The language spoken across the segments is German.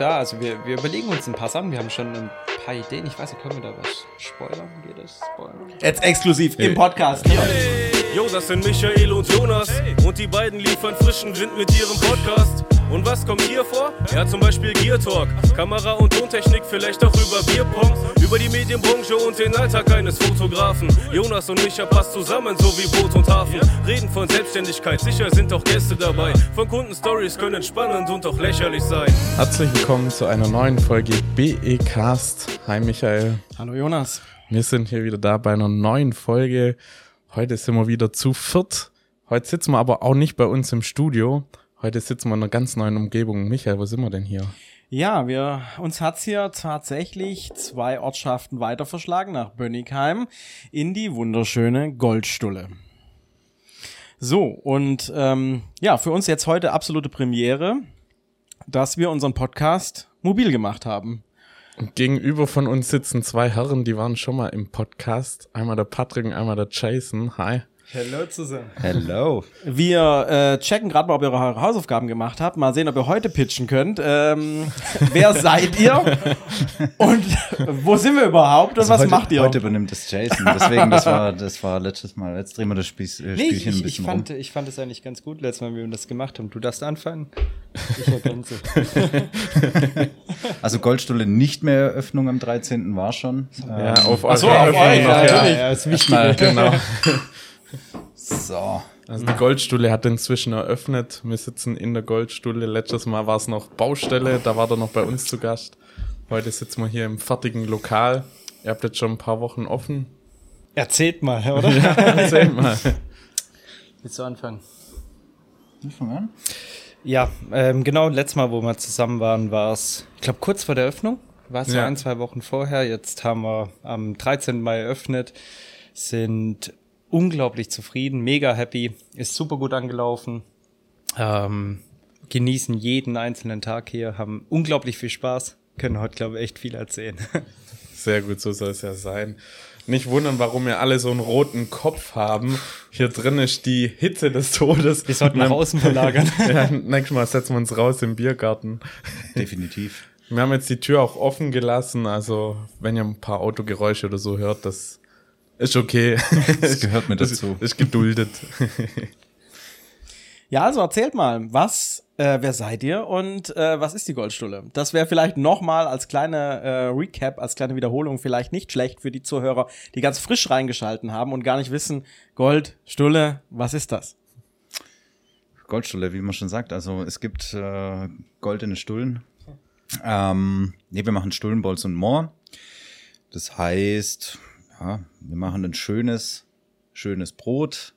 da. Also wir, wir überlegen uns ein paar Sachen. Wir haben schon ein paar Ideen. Ich weiß nicht, können wir da was spoilern? Geht das? Spoilern? Jetzt exklusiv im Podcast. Hey, yo, das sind Michael und Jonas. Und die beiden liefern frischen Wind mit ihrem Podcast. Und was kommt hier vor? Ja, zum Beispiel Gear Talk. Kamera und Tontechnik, vielleicht auch über Bierpong. Über die Medienbranche und den Alltag eines Fotografen. Jonas und Micha passt zusammen, so wie Boot und Hafen. Reden von Selbstständigkeit, sicher sind auch Gäste dabei. Von Kundenstories können spannend und auch lächerlich sein. Herzlich willkommen zu einer neuen Folge BE Cast. Hi Michael. Hallo Jonas. Wir sind hier wieder da bei einer neuen Folge. Heute sind wir wieder zu viert. Heute sitzen wir aber auch nicht bei uns im Studio. Heute sitzen wir in einer ganz neuen Umgebung. Michael, wo sind wir denn hier? Ja, wir, uns hat's hier tatsächlich zwei Ortschaften weiter verschlagen nach Bönnigheim in die wunderschöne Goldstulle. So, und ähm, ja, für uns jetzt heute absolute Premiere, dass wir unseren Podcast mobil gemacht haben. Und gegenüber von uns sitzen zwei Herren, die waren schon mal im Podcast. Einmal der Patrick und einmal der Jason. Hi. Hello zusammen. Hello. Wir äh, checken gerade mal, ob ihr eure Hausaufgaben gemacht habt. Mal sehen, ob ihr heute pitchen könnt. Ähm, wer seid ihr? Und wo sind wir überhaupt? Und Also was heute, macht ihr? Heute übernimmt das Jason. Deswegen, das war, das war letztes Mal. Jetzt drehen wir das Spiel, äh, Nee, Spielchen ich, ein bisschen ich, fand, rum. ich fand es eigentlich ganz gut, letztes Mal, wie wir das gemacht haben. Du darfst anfangen. Ich ergänze. Also Goldstulle nicht mehr Eröffnung am 13. war schon. Ja, Ähm, auf so, auf Eröffnung euch, ja, ja. natürlich. ja, ist wichtig. Mal, Genau. so. Also die Goldstuhle hat inzwischen eröffnet. Wir sitzen in der Goldstuhle. Letztes Mal war es noch Baustelle, da war er noch bei uns zu Gast. Heute sitzen wir hier im fertigen Lokal. Ihr habt jetzt schon ein paar Wochen offen. Erzählt mal, oder? Erzähl mal. Willst du anfangen? Fang an. Ja, ähm, genau, letztes Mal, wo wir zusammen waren, war es, ich glaube, kurz vor der Öffnung. War es Ja. ein, zwei Wochen vorher. Jetzt haben wir am 13. Mai eröffnet, sind unglaublich zufrieden, mega happy, ist super gut angelaufen, ähm, genießen jeden einzelnen Tag hier, haben unglaublich viel Spaß, können heute, glaube ich, echt viel erzählen. Sehr gut, so soll es ja sein. Nicht wundern, warum wir alle so einen roten Kopf haben. Hier drin ist die Hitze des Todes. Wir sollten nach außen verlagern. Ja, nächstes Mal setzen wir uns raus im Biergarten. Definitiv. Wir haben jetzt die Tür auch offen gelassen, also wenn ihr ein paar Autogeräusche oder so hört, das ist okay. Das gehört Das dazu. ist geduldet. Ja, also erzählt mal, was, äh, wer seid ihr und äh, was ist die Goldstulle? Das wäre vielleicht nochmal als kleine äh, Recap, als kleine Wiederholung vielleicht nicht schlecht für die Zuhörer, die ganz frisch reingeschalten haben und gar nicht wissen, Goldstulle, was ist das? Goldstulle, wie man schon sagt. Also es gibt äh, goldene Stullen. Ähm, nee, wir machen Stullenbolz und Moor. Das heißt, ja, wir machen ein schönes, schönes Brot,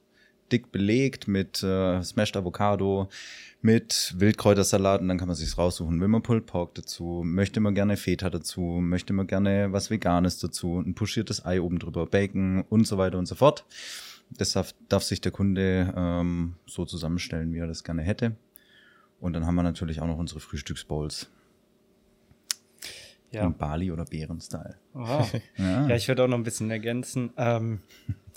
dick belegt mit äh, Smashed Avocado, mit Wildkräutersalat und dann kann man sich's raussuchen. Will man Pulled Pork dazu, möchte man gerne Feta dazu, möchte man gerne was Veganes dazu, ein puschiertes Ei oben drüber, Bacon und so weiter und so fort. Das darf, darf sich der Kunde ähm, so zusammenstellen, wie er das gerne hätte. Und dann haben wir natürlich auch noch unsere Frühstücksbowls Ja. in Bali oder Bären-Style. Wow. Ja. Ja, ich würde auch noch ein bisschen ergänzen. Ähm,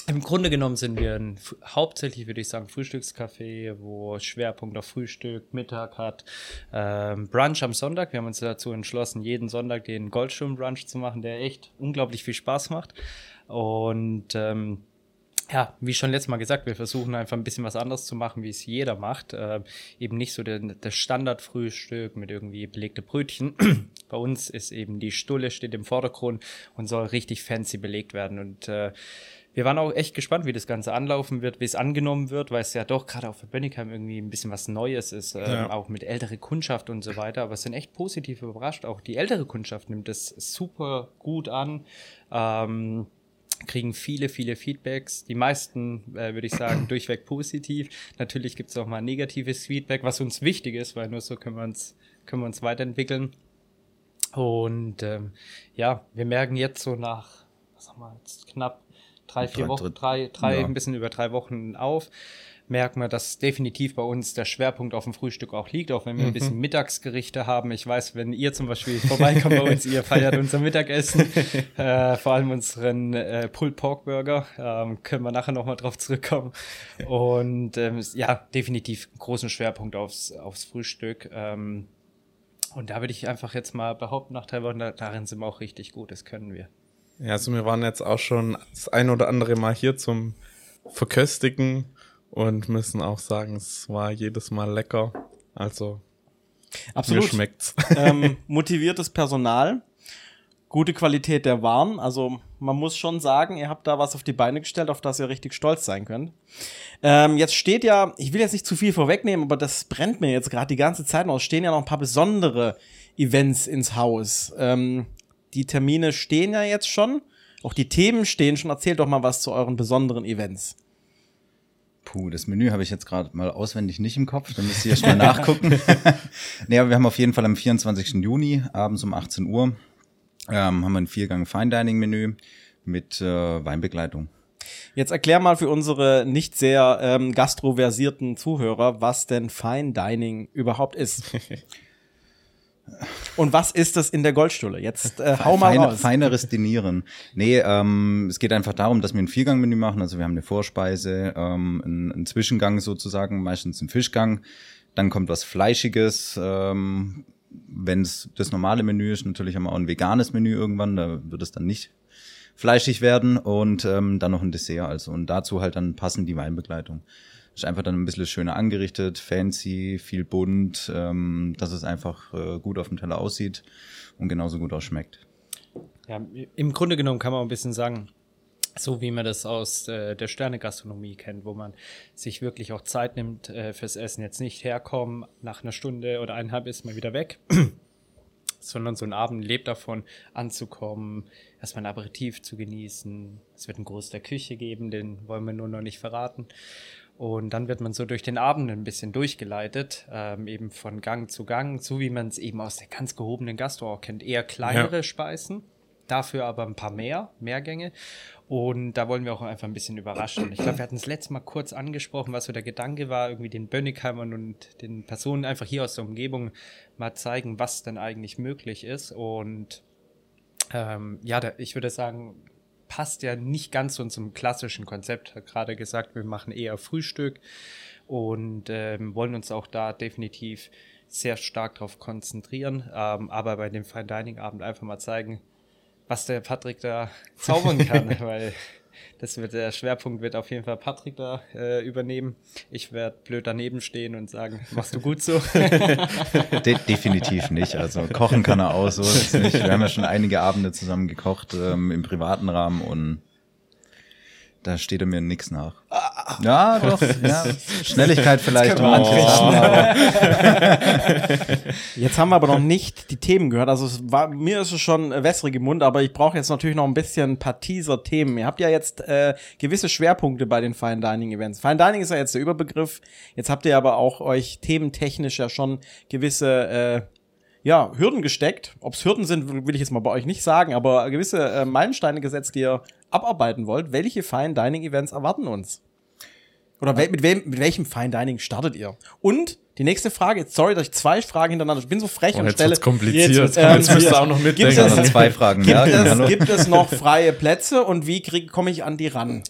Im Grunde genommen sind wir ein, hauptsächlich, würde ich sagen, Frühstückscafé, wo Schwerpunkt auf Frühstück, Mittag hat. Ähm, Brunch am Sonntag. Wir haben uns dazu entschlossen, jeden Sonntag den Goldschirm-Brunch zu machen, der echt unglaublich viel Spaß macht. Und ähm, ja, wie schon letztes Mal gesagt, wir versuchen einfach ein bisschen was anderes zu machen, wie es jeder macht. Ähm, eben nicht so das Standardfrühstück mit irgendwie belegte Brötchen. Bei uns ist eben die Stulle steht im Vordergrund und soll richtig fancy belegt werden. Und äh, wir waren auch echt gespannt, wie das Ganze anlaufen wird, wie es angenommen wird, weil es ja doch gerade auch für Bönnigheim irgendwie ein bisschen was Neues ist, äh, Ja. auch mit ältere Kundschaft und so weiter. Aber es sind echt positiv überrascht. Auch die ältere Kundschaft nimmt das super gut an. Ähm, kriegen viele, viele Feedbacks. Die meisten, äh, würde ich sagen, durchweg positiv. Natürlich gibt es auch mal negatives Feedback, was uns wichtig ist, weil nur so können wir uns, können wir uns weiterentwickeln. Und ähm, ja, wir merken jetzt so nach, was haben wir jetzt, knapp drei, vier Drei Wochen, drei, drei, Ja. ein bisschen über drei Wochen auf, merken wir, dass definitiv bei uns der Schwerpunkt auf dem Frühstück auch liegt, auch wenn wir ein bisschen Mittagsgerichte haben. Ich weiß, wenn ihr zum Beispiel vorbeikommt bei uns, ihr feiert unser Mittagessen, äh, vor allem unseren äh, Pulled Pork Burger, ähm, können wir nachher nochmal drauf zurückkommen. Und ähm, ja, definitiv großen Schwerpunkt aufs, aufs Frühstück. Ähm, Und da würde ich einfach jetzt mal behaupten, nach drei Wochen, da, darin sind wir auch richtig gut, das können wir. Ja, also wir waren jetzt auch schon das ein oder andere Mal hier zum Verköstigen und müssen auch sagen, es war jedes Mal lecker. Also Absolut. mir schmeckt's. ähm, motiviertes Personal, gute Qualität der Waren. Also man muss schon sagen, ihr habt da was auf die Beine gestellt, auf das ihr richtig stolz sein könnt. Ähm, jetzt steht ja, ich will jetzt nicht zu viel vorwegnehmen, aber das brennt mir jetzt gerade die ganze Zeit noch. Es stehen ja noch ein paar besondere Events ins Haus. Ähm, die Termine stehen ja jetzt schon. Auch die Themen stehen schon. Erzählt doch mal was zu euren besonderen Events. Puh, das Menü habe ich jetzt gerade mal auswendig nicht im Kopf, da müsst ihr erst mal nachgucken. nee, aber wir haben auf jeden Fall am 24. Juni abends um 18 Uhr ähm, haben wir ein Viergang Fine Dining Menü mit äh, Weinbegleitung. Jetzt erklär mal für unsere nicht sehr ähm, gastroversierten Zuhörer, was denn Fine Dining überhaupt ist. Und was ist das in der Goldstulle? Jetzt äh, hau mal Feine, raus. Feineres Dinieren. Nee, ähm, es geht einfach darum, dass wir ein Viergangmenü machen. Also wir haben eine Vorspeise, ähm, einen, einen Zwischengang sozusagen, meistens einen Fischgang. Dann kommt was Fleischiges. Ähm, Wenn es das normale Menü ist, natürlich haben wir auch ein veganes Menü irgendwann. Da wird es dann nicht fleischig werden. Und ähm, dann noch ein Dessert. Also und dazu halt dann passend die Weinbegleitung. Ist einfach dann ein bisschen schöner angerichtet, fancy, viel bunt, ähm, dass es einfach äh, gut auf dem Teller aussieht und genauso gut auch schmeckt. Ja, im Grunde genommen kann man ein bisschen sagen, so wie man das aus äh, der Sternegastronomie kennt, wo man sich wirklich auch Zeit nimmt äh, fürs Essen. Jetzt nicht herkommen, nach einer Stunde oder eineinhalb ist man wieder weg, sondern so ein Abend lebt davon, anzukommen, erstmal ein Aperitif zu genießen. Es wird einen Gruß der Küche geben, den wollen wir nur noch nicht verraten. Und dann wird man so durch den Abend ein bisschen durchgeleitet, ähm, eben von Gang zu Gang, so wie man es eben aus der ganz gehobenen Gastro auch kennt. Eher kleinere Ja. Speisen, dafür aber ein paar mehr, mehr Gänge. Und da wollen wir auch einfach ein bisschen überraschen. Ich glaube, wir hatten es letztes Mal kurz angesprochen, was so der Gedanke war, irgendwie den Bönnigheimern und den Personen einfach hier aus der Umgebung mal zeigen, was denn eigentlich möglich ist. Und ähm, ja, da, ich würde sagen, passt ja nicht ganz so zum klassischen Konzept. Hat gerade gesagt, wir machen eher Frühstück und ähm, wollen uns auch da definitiv sehr stark darauf konzentrieren, ähm, aber bei dem Fine Dining Abend einfach mal zeigen, was der Patrick da zaubern kann, weil das wird der Schwerpunkt wird auf jeden Fall Patrick da äh, übernehmen. Ich werde blöd daneben stehen und sagen, machst du gut so. De definitiv nicht. Also kochen kann er auch so. Ist nicht. Wir haben ja schon einige Abende zusammen gekocht ähm, im privaten Rahmen und da steht er mir nix nach. Ja, doch. Ja. Schnelligkeit vielleicht und manche Sachen, aber Jetzt haben wir aber noch nicht die Themen gehört. Also es war, mir ist es schon wässrig im Mund, aber ich brauche jetzt natürlich noch ein bisschen ein paar Teaser-Themen. Ihr habt ja jetzt äh, gewisse Schwerpunkte bei den Fine Dining Events. Fine Dining ist ja jetzt der Überbegriff. Jetzt habt ihr aber auch euch thementechnisch ja schon gewisse äh, ja, Hürden gesteckt. Ob es Hürden sind, will ich jetzt mal bei euch nicht sagen, aber gewisse äh, Meilensteine gesetzt, die ihr abarbeiten wollt. Welche Fine Dining Events erwarten uns? Oder wel mit, wem, mit welchem Fine Dining startet ihr? Und die nächste Frage, jetzt sorry, dass ich zwei Fragen hintereinander, ich bin so frech Oh, und jetzt stelle. kompliziert. Jetzt, Jetzt, ähm, müsst ihr auch noch Gibt mitdenken. es- also zwei Fragen. Gibt, ja, es, hallo. gibt es noch freie Plätze und wie komme ich an die ran?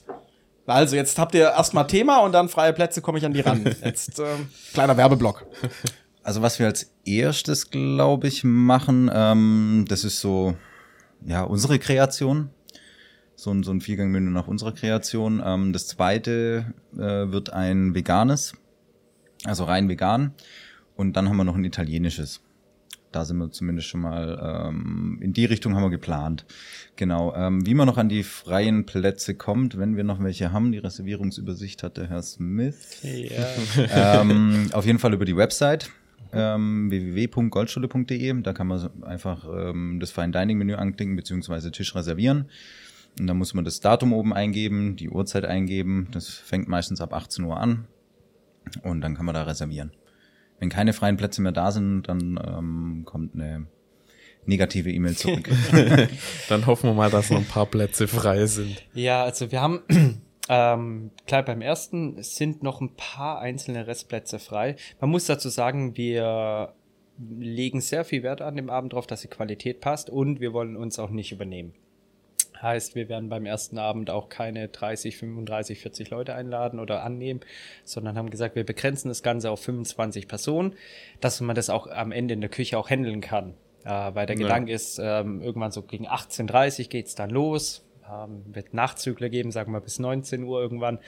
Also, jetzt habt ihr erstmal Thema und dann freie Plätze komme ich an die ran. Jetzt ähm, kleiner Werbeblock. Also was wir als erstes, glaube ich, machen, ähm, das ist so, ja, unsere Kreation. So ein, so ein Viergangmenü nach unserer Kreation. Ähm, das zweite äh, wird ein veganes, also rein vegan. Und dann haben wir noch ein italienisches. Da sind wir zumindest schon mal, ähm, in die Richtung haben wir geplant. Genau. Ähm, wie man noch an die freien Plätze kommt, wenn wir noch welche haben, die Reservierungsübersicht hat der Herr Smith ja. ähm, auf jeden Fall über die Website ähm, www.goldschule.de. Da kann man einfach ähm, das Fine Dining Menü anklicken beziehungsweise Tisch reservieren. Und dann muss man das Datum oben eingeben, die Uhrzeit eingeben. Das fängt meistens ab 18 Uhr an und dann kann man da reservieren. Wenn keine freien Plätze mehr da sind, dann ähm, kommt eine negative E-Mail zurück. Dann hoffen wir mal, dass noch ein paar Plätze frei sind. Ja, also wir haben ähm, klar beim ersten sind noch ein paar einzelne Restplätze frei. Man muss dazu sagen, wir legen sehr viel Wert an dem Abend drauf, dass die Qualität passt und wir wollen uns auch nicht übernehmen. Heißt, wir werden beim ersten Abend auch keine 30, 35, 40 Leute einladen oder annehmen, sondern haben gesagt, wir begrenzen das Ganze auf 25 Personen, dass man das auch am Ende in der Küche auch handeln kann. Äh, weil der Ja. Gedanke ist, ähm, irgendwann so gegen 18.30 geht's dann los, ähm, wird Nachtzügler geben, sagen wir bis 19 Uhr irgendwann.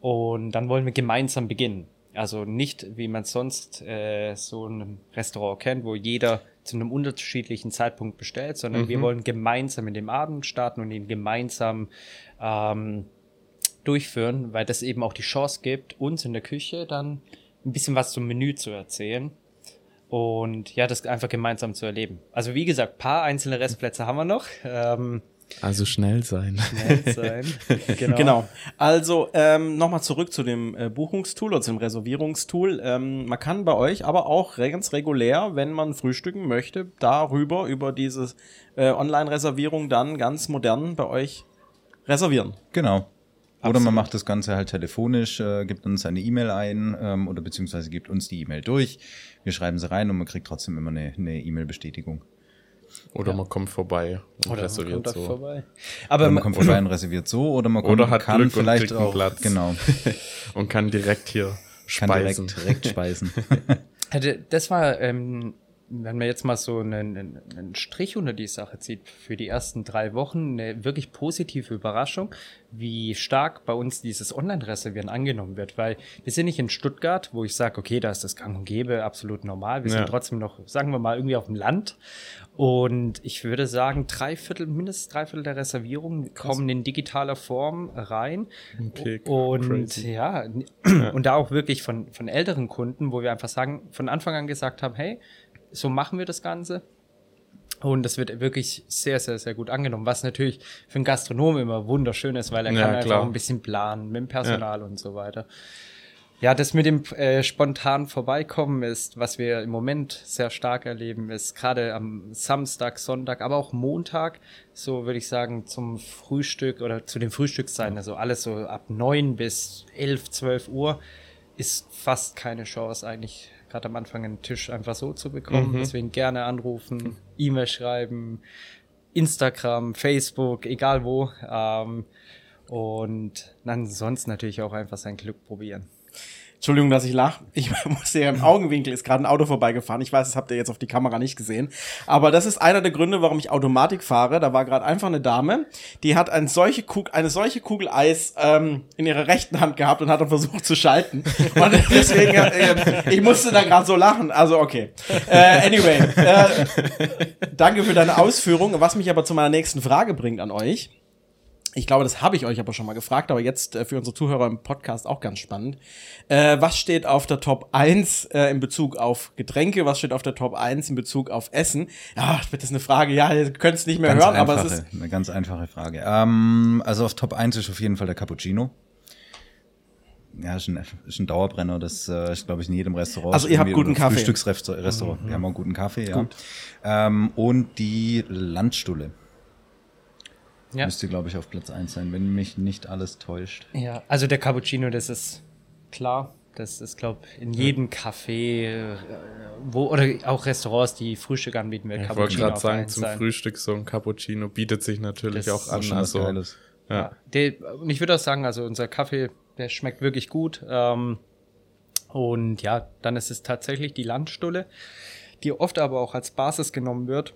Und dann wollen wir gemeinsam beginnen. Also nicht, wie man sonst äh, so ein Restaurant kennt, wo jeder zu einem unterschiedlichen Zeitpunkt bestellt, sondern wir wollen gemeinsam in dem Abend starten und ihn gemeinsam ähm, durchführen, weil das eben auch die Chance gibt, uns in der Küche dann ein bisschen was zum Menü zu erzählen und ja, das einfach gemeinsam zu erleben. Also wie gesagt, paar einzelne Restplätze haben wir noch. Ähm, Also schnell sein. nett sein. genau. Genau. Also ähm, nochmal zurück zu dem äh, Buchungstool oder zum Reservierungstool. Ähm, man kann bei euch aber auch ganz regulär, wenn man frühstücken möchte, darüber, über diese äh, Online-Reservierung dann ganz modern bei euch reservieren. Genau. Oder man macht das Ganze halt telefonisch, äh, gibt uns eine E-Mail ein ähm, oder beziehungsweise gibt uns die E-Mail durch. Wir schreiben sie rein und man kriegt trotzdem immer eine eine E-Mail-Bestätigung. Oder man kommt vorbei und Oder man reserviert kommt da so. vorbei. Oder Aber man kommt vorbei und reserviert so oder man kommt, Oder hat kann Glück und vielleicht kriegt einen auch Platz. genau Und kann direkt hier kann speisen. direkt, direkt speisen. Das war, ähm, wenn man jetzt mal so einen, einen, Strich unter die Sache zieht, für die ersten drei Wochen eine wirklich positive Überraschung, wie stark bei uns dieses Online-Reservieren angenommen wird. Weil wir sind nicht in Stuttgart, wo ich sage, okay, da ist das gang und gäbe, absolut normal. Wir Ja. sind trotzdem noch, sagen wir mal, irgendwie auf dem Land. Und ich würde sagen, drei Viertel, mindestens drei Viertel der Reservierungen kommen in digitaler Form rein. Okay, Und crazy. ja, und da auch wirklich von, von älteren Kunden, wo wir einfach sagen, von Anfang an gesagt haben, hey, so machen wir das Ganze. Und das wird wirklich sehr, sehr, sehr gut angenommen, was natürlich für einen Gastronomen immer wunderschön ist, weil er Ja, kann einfach ein bisschen planen mit dem Personal und so weiter. Ja, das mit dem äh, spontan vorbeikommen ist, was wir im Moment sehr stark erleben, ist gerade am Samstag, Sonntag, aber auch Montag, so würde ich sagen, zum Frühstück oder zu den Frühstückszeiten, also alles so ab neun bis elf, zwölf Uhr, ist fast keine Chance eigentlich, gerade am Anfang einen Tisch einfach so zu bekommen. Deswegen gerne anrufen, E-Mail schreiben, Instagram, Facebook, egal wo. Ähm, und ansonsten natürlich auch einfach sein Glück probieren. Entschuldigung, dass ich lache. Ich musste ja im Augenwinkel, ist gerade ein Auto vorbeigefahren. Ich weiß, das habt ihr jetzt auf die Kamera nicht gesehen. Aber das ist einer der Gründe, warum ich Automatik fahre. Da war gerade einfach eine Dame, die hat eine solche Kugel, eine solche Kugel Eis ähm, in ihrer rechten Hand gehabt und hat dann versucht zu schalten. Und deswegen, äh, ich musste da gerade so lachen. Also okay. Äh, anyway, äh, danke für deine Ausführung. Was mich aber zu meiner nächsten Frage bringt an euch. Ich glaube, das habe ich euch aber schon mal gefragt, aber jetzt äh, für unsere Zuhörer im Podcast auch ganz spannend. Äh, was steht auf der Top 1 äh, in Bezug auf Getränke? Was steht auf der Top 1 in Bezug auf Essen? Ja, das ist eine Frage, ja, ihr könnt es nicht mehr Ganz hören, aber einfache, es ist. eine ganz einfache Frage. Ähm, also auf Top 1 ist auf jeden Fall der Cappuccino. Ja, ist ein, ist ein Dauerbrenner. Das äh, ist, glaube ich, in jedem Restaurant. Also ihr habt guten Kaffee. Frühstücksrestaurant. Wir haben auch einen guten Kaffee, ja. Ähm, und die Landstulle Ja. müsste, glaube ich, auf Platz 1 sein, wenn mich nicht alles täuscht. Ja, also der Cappuccino, das ist klar. Das ist, glaube in jedem Café, äh, wo, oder auch Restaurants, die Frühstück anbieten, wird Ich wollte Cappuccino gerade sagen, zum sein. Frühstück so ein Cappuccino bietet sich natürlich Das auch ist an. Also, Geiles. Ja. Der, und ich würde auch sagen, also unser Kaffee, der schmeckt wirklich gut. Ähm, und ja, dann ist es tatsächlich die Landstulle, die oft aber auch als Basis genommen wird,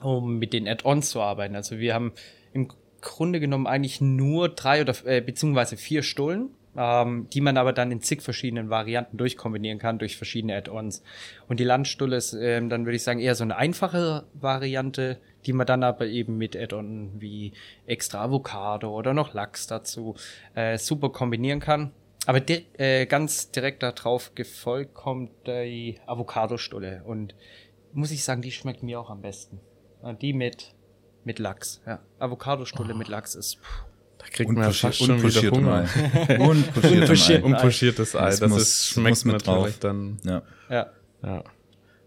um mit den Add-ons zu arbeiten. Also wir haben im Grunde genommen eigentlich nur drei oder äh, beziehungsweise vier Stullen, ähm, die man aber dann in zig verschiedenen Varianten durchkombinieren kann durch verschiedene Add-ons. Und die Landstulle ist ähm, dann würde ich sagen eher so eine einfache Variante, die man dann aber eben mit Add-on wie extra Avocado oder noch Lachs dazu äh, super kombinieren kann. Aber di äh, ganz direkt darauf gefolgt kommt die Avocado-Stulle. Und muss ich sagen, die schmeckt mir auch am besten. Die mit, mit Lachs. Ja. Avocado-Stulle mit Lachs ist. Puh. da kriegt man ja fast schon wieder Hunger. Unpuschiert. Ei. Unpuschiertes Ei, das, Das muss- ist, schmeckt muss mit natürlich drauf. dann. Ja. Ja. Ja.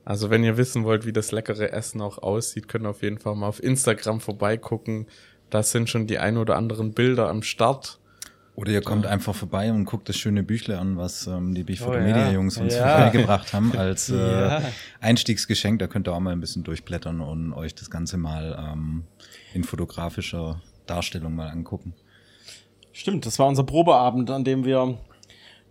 Also wenn ihr wissen wollt, wie das leckere Essen auch aussieht, könnt ihr auf jeden Fall mal auf Instagram vorbeigucken. Da sind schon die ein oder anderen Bilder am Start. Oder ihr kommt einfach vorbei und guckt das schöne Büchle an, was ähm, die Big Oh ja. Media Jungs uns Ja. vorbeigebracht haben als äh, Ja. Einstiegsgeschenk. Da könnt ihr auch mal ein bisschen durchblättern und euch das Ganze mal ähm, in fotografischer Darstellung mal angucken. Stimmt, das war unser Probeabend, an dem wir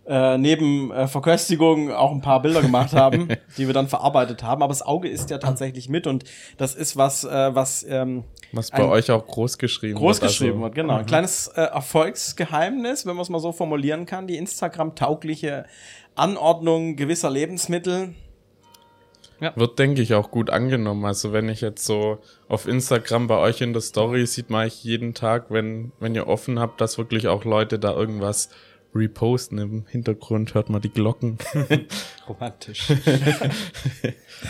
äh, neben äh, Verköstigung auch ein paar Bilder gemacht haben, die wir dann verarbeitet haben. Aber das Auge ist ja tatsächlich mit und das ist was, äh, was ähm, Was bei euch auch groß geschrieben groß wird. geschrieben also, wird. Genau, ein kleines äh, Erfolgsgeheimnis, wenn man es mal so formulieren kann. Die Instagram-taugliche Anordnung gewisser Lebensmittel. Wird, denke ich, auch gut angenommen. Also wenn ich jetzt so auf Instagram bei euch in der Story sieht man eigentlich jeden Tag, wenn, wenn ihr offen habt, dass wirklich auch Leute da irgendwas reposten. Im Hintergrund hört man die Glocken. Romantisch.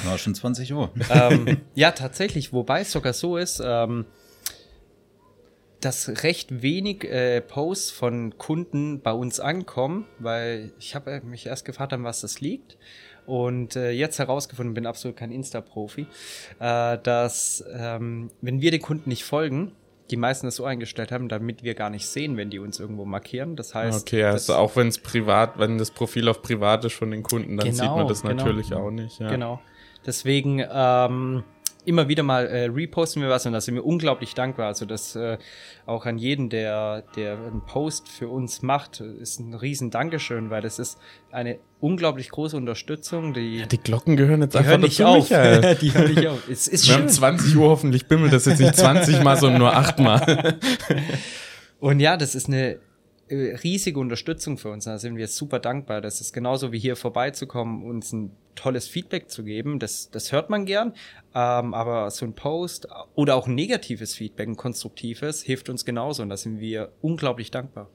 War schon 20 Uhr. ähm, ja, tatsächlich, wobei es sogar so ist, ähm, dass recht wenig äh, Posts von Kunden bei uns ankommen, weil ich habe mich erst gefragt, an was das liegt. Und äh, jetzt herausgefunden, bin absolut kein Insta-Profi, äh, dass ähm, wenn wir den Kunden nicht folgen, die meisten das so eingestellt haben, damit wir gar nicht sehen, wenn die uns irgendwo markieren. Das heißt, Okay, also auch wenn es privat, wenn das Profil auf privat ist von den Kunden, dann Genau, sieht man das genau. natürlich auch nicht. Ja. Genau. Deswegen ähm, immer wieder mal äh, reposten wir was und da sind wir unglaublich dankbar. Also das äh, auch an jeden, der, der einen Post für uns macht, ist ein riesen Dankeschön, weil das ist eine unglaublich große Unterstützung. Die, Die Glocken gehören jetzt einfach nicht dazu, auf. Michael. die hören nicht auf. Es ist Wir schön. haben 20 Uhr, hoffentlich bimmelt das jetzt nicht 20 Mal, sondern nur 8 Mal. Und ja, das ist eine riesige Unterstützung für uns. Da sind wir super dankbar. Das ist genauso wie hier vorbeizukommen, uns ein tolles Feedback zu geben. Das, das hört man gern. Ähm, aber so ein Post oder auch ein negatives Feedback, ein konstruktives, hilft uns genauso. Und da sind wir unglaublich dankbar.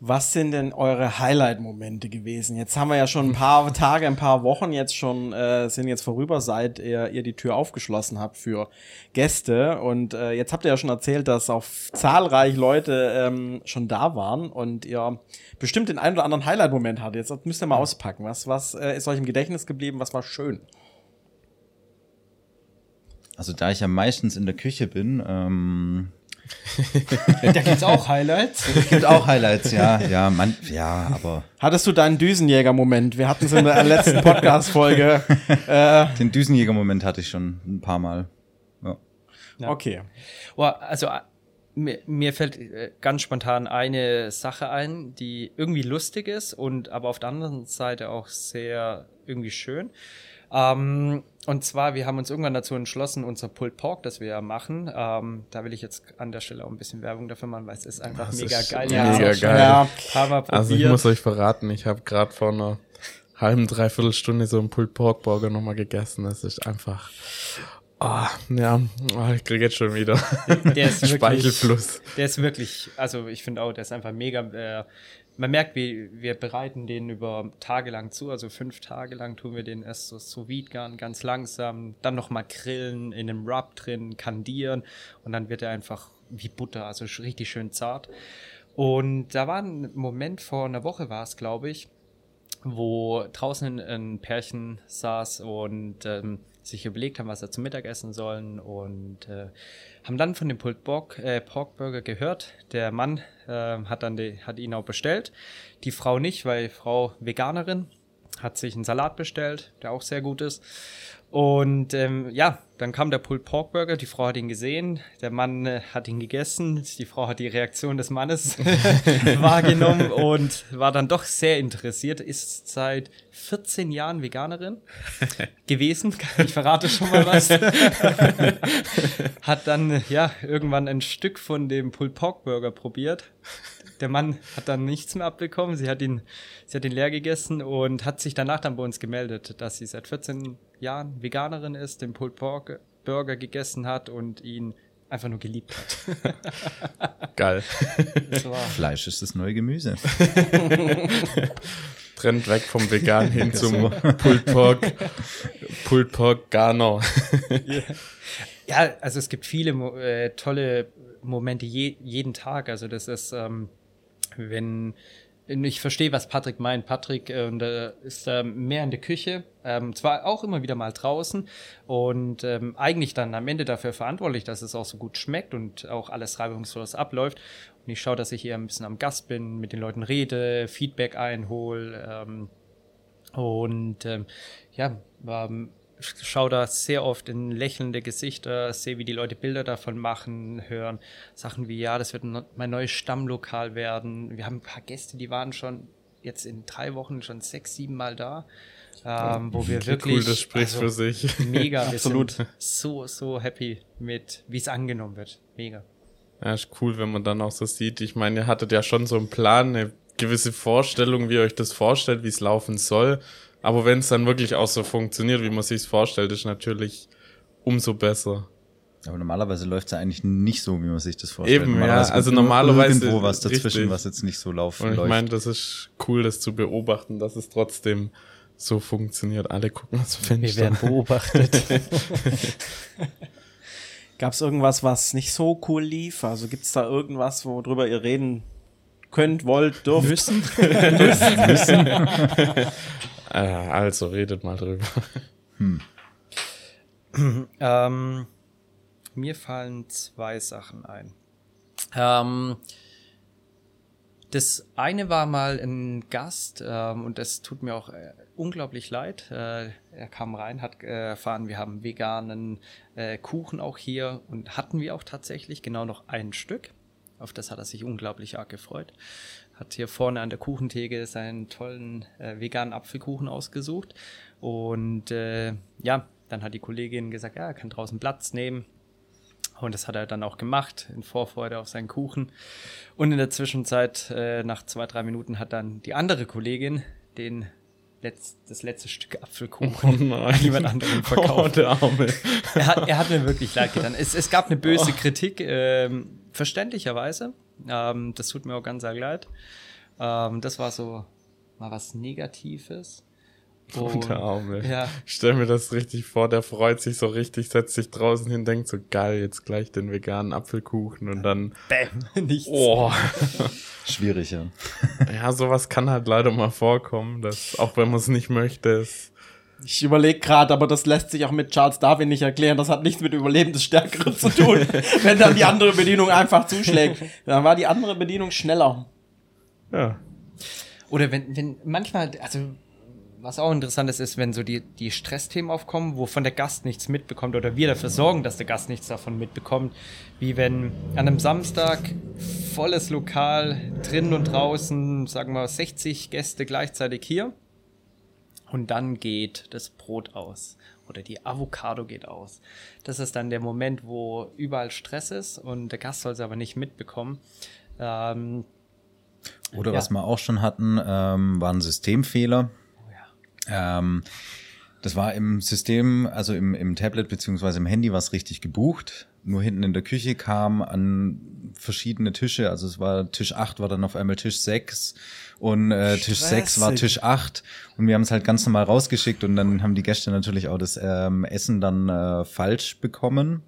Was sind denn eure Highlight-Momente gewesen? Jetzt haben wir ja schon ein paar Tage, ein paar Wochen jetzt schon, äh, sind jetzt vorüber, seit ihr, ihr die Tür aufgeschlossen habt für Gäste. Und äh, jetzt habt ihr ja schon erzählt, dass auch zahlreich Leute ähm, schon da waren und ihr bestimmt den einen oder anderen Highlight-Moment hattet. Jetzt müsst ihr mal auspacken. Was, was äh, ist euch im Gedächtnis geblieben? Was war schön? Also da ich ja meistens in der Küche bin, ähm, Da gibt's auch Highlights. gibt auch Highlights, ja, ja, man, ja, aber Hattest du deinen Düsenjäger-Moment? Wir hatten es in der letzten Podcast-Folge. den Düsenjäger-Moment hatte ich schon ein paar Mal. Ja. Ja. Okay. Oh, also äh, mir, mir fällt äh, ganz spontan eine Sache ein, die irgendwie lustig ist und aber auf der anderen Seite auch sehr irgendwie schön. Ähm, und zwar, wir haben uns irgendwann dazu entschlossen, unser Pulled Pork, das wir ja machen, ähm, da will ich jetzt an der Stelle auch ein bisschen Werbung dafür machen, weil es ist einfach Das mega ist geil. mega geil. Ja. paar Mal Also ich muss euch verraten, ich habe gerade vor einer halben, dreiviertel Stunde so einen Pulled Pork Burger nochmal gegessen. Das ist einfach... Ah, ja, oh, ich kriege jetzt schon wieder der ist wirklich, Speichelfluss. Der ist wirklich, also ich finde auch, der ist einfach mega. Äh, man merkt, wie wir bereiten den über Tage lang zu, also fünf Tage lang tun wir den erst so sous garen, ganz langsam, dann nochmal grillen, in einem Rub drin, kandieren und dann wird er einfach wie Butter, also richtig schön zart. Und da war ein Moment vor einer Woche war es, glaube ich, wo draußen ein Pärchen saß und ähm, sich überlegt haben, was sie zum Mittag essen sollen und äh, haben dann von dem Pulled Pork, äh, Pork Burger gehört. Der Mann äh, hat dann die, hat ihn auch bestellt, die Frau nicht, weil Frau Veganerin hat sich einen Salat bestellt, der auch sehr gut ist. Und ähm, ja, dann kam der Pulled Pork Burger, die Frau hat ihn gesehen, der Mann äh, hat ihn gegessen, die Frau hat die Reaktion des Mannes wahrgenommen und war dann doch sehr interessiert, ist seit 14 Jahren Veganerin gewesen, ich verrate schon mal was. hat dann ja irgendwann ein Stück von dem Pulled Pork Burger probiert. Der Mann hat dann nichts mehr abbekommen. Sie hat ihn, sie hat ihn leer gegessen und hat sich danach dann bei uns gemeldet, dass sie seit 14 Jahren Veganerin ist, den Pulled Pork Burger gegessen hat und ihn einfach nur geliebt hat. Geil. Fleisch ist das neue Gemüse. Trend weg vom Vegan hin zum Pulled Pork, Pulled Pork Garner. Ja, also es gibt viele äh, tolle Momente je jeden Tag. Also das ist, ähm, wenn ich verstehe, was Patrick meint. Patrick äh, äh, ist äh, mehr in der Küche, ähm, zwar auch immer wieder mal draußen und ähm, eigentlich dann am Ende dafür verantwortlich, dass es auch so gut schmeckt und auch alles reibungslos abläuft. Und ich schaue, dass ich eher ein bisschen am Gast bin, mit den Leuten rede, Feedback einhole. Ähm, und ähm, ja, ähm, schaue da sehr oft in lächelnde Gesichter, sehe, wie die Leute Bilder davon machen, hören Sachen wie, ja, das wird mein neues Stammlokal werden. Wir haben ein paar Gäste, die waren schon jetzt in drei Wochen schon sechs, sieben Mal da, ähm, wo wir wirklich. Cool, das spricht also, für sich. Mega, absolut. so, so happy mit, wie es angenommen wird. Mega. Ja, ist cool, wenn man dann auch so sieht. Ich meine, ihr hattet ja schon so einen Plan, eine gewisse Vorstellung, wie ihr euch das vorstellt, wie es laufen soll. Aber wenn es dann wirklich auch so funktioniert, wie man sich vorstellt, ist natürlich umso besser. Aber normalerweise läuft es ja eigentlich nicht so, wie man sich das vorstellt. Eben, ja, also normalerweise irgendwo was dazwischen, richtig. was jetzt nicht so laufen Und ich meine, das ist cool, das zu beobachten, dass es trotzdem so funktioniert. Alle gucken aus Fenster. Wir werden beobachtet. Gab es irgendwas, was nicht so cool lief? Also gibt es da irgendwas, worüber ihr reden könnt, wollt, dürft? Müssen. müssen. Äh, also, redet mal drüber. Hm. ähm, mir fallen zwei Sachen ein. Ähm, das eine war mal ein Gast ähm, und das tut mir auch äh, unglaublich leid. Äh, er kam rein, hat äh, erfahren, wir haben veganen äh, Kuchen auch hier und hatten wir auch tatsächlich genau noch ein Stück. Auf das hat er sich unglaublich arg gefreut. Hat hier vorne an der Kuchentheke seinen tollen äh, veganen Apfelkuchen ausgesucht. Und äh, ja, dann hat die Kollegin gesagt, ja, er kann draußen Platz nehmen. Und das hat er dann auch gemacht, in Vorfreude auf seinen Kuchen. Und in der Zwischenzeit, äh, nach zwei, drei Minuten, hat dann die andere Kollegin den Letz, das letzte Stück Apfelkuchen oh an jemand anderen verkauft. Oh, der Arme. Er hat, er hat mir wirklich leid getan. Es, es gab eine böse oh. Kritik, ähm, verständlicherweise. Ähm, das tut mir auch ganz sehr leid. Ähm, das war so mal was Negatives. Und, der Arme. Ja. Ich stell mir das richtig vor, der freut sich so richtig, setzt sich draußen hin, denkt so, geil, jetzt gleich den veganen Apfelkuchen und dann. Bäm, nichts. Oh. Schwierig, ja. Ja, sowas kann halt leider mal vorkommen, dass, auch wenn man es nicht möchte, ist. Ich überlege gerade, aber das lässt sich auch mit Charles Darwin nicht erklären. Das hat nichts mit Überleben des Stärkeren zu tun. wenn dann die andere Bedienung einfach zuschlägt. Dann war die andere Bedienung schneller. Ja. Oder wenn, wenn manchmal, also was auch interessant ist, ist, wenn so die, die Stressthemen aufkommen, wovon der Gast nichts mitbekommt oder wir dafür sorgen, dass der Gast nichts davon mitbekommt, wie wenn an einem Samstag volles Lokal, drinnen und draußen, sagen wir 60 Gäste gleichzeitig hier und dann geht das Brot aus oder die Avocado geht aus. Das ist dann der Moment, wo überall Stress ist und der Gast soll es aber nicht mitbekommen. Ähm, oder ja. was wir auch schon hatten, ähm, waren Systemfehler. Ähm, das war im System, also im, im Tablet beziehungsweise im Handy was richtig gebucht. Nur hinten in der Küche kam an verschiedene Tische, also es war Tisch 8 war dann auf einmal Tisch 6 und äh, Tisch 6 war Tisch 8 und wir haben es halt ganz normal rausgeschickt und dann haben die Gäste natürlich auch das ähm, Essen dann äh, falsch bekommen,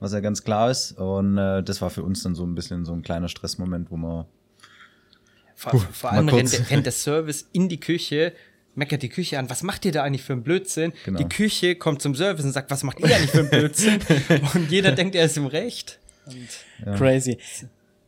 was ja ganz klar ist und äh, das war für uns dann so ein bisschen so ein kleiner Stressmoment, wo man vor, Puh, vor allem rennt, rennt der Service in die Küche meckert die Küche an, was macht ihr da eigentlich für einen Blödsinn? Genau. Die Küche kommt zum Service und sagt, was macht ihr eigentlich für einen Blödsinn? und jeder denkt, er ist im Recht. Ja. Crazy.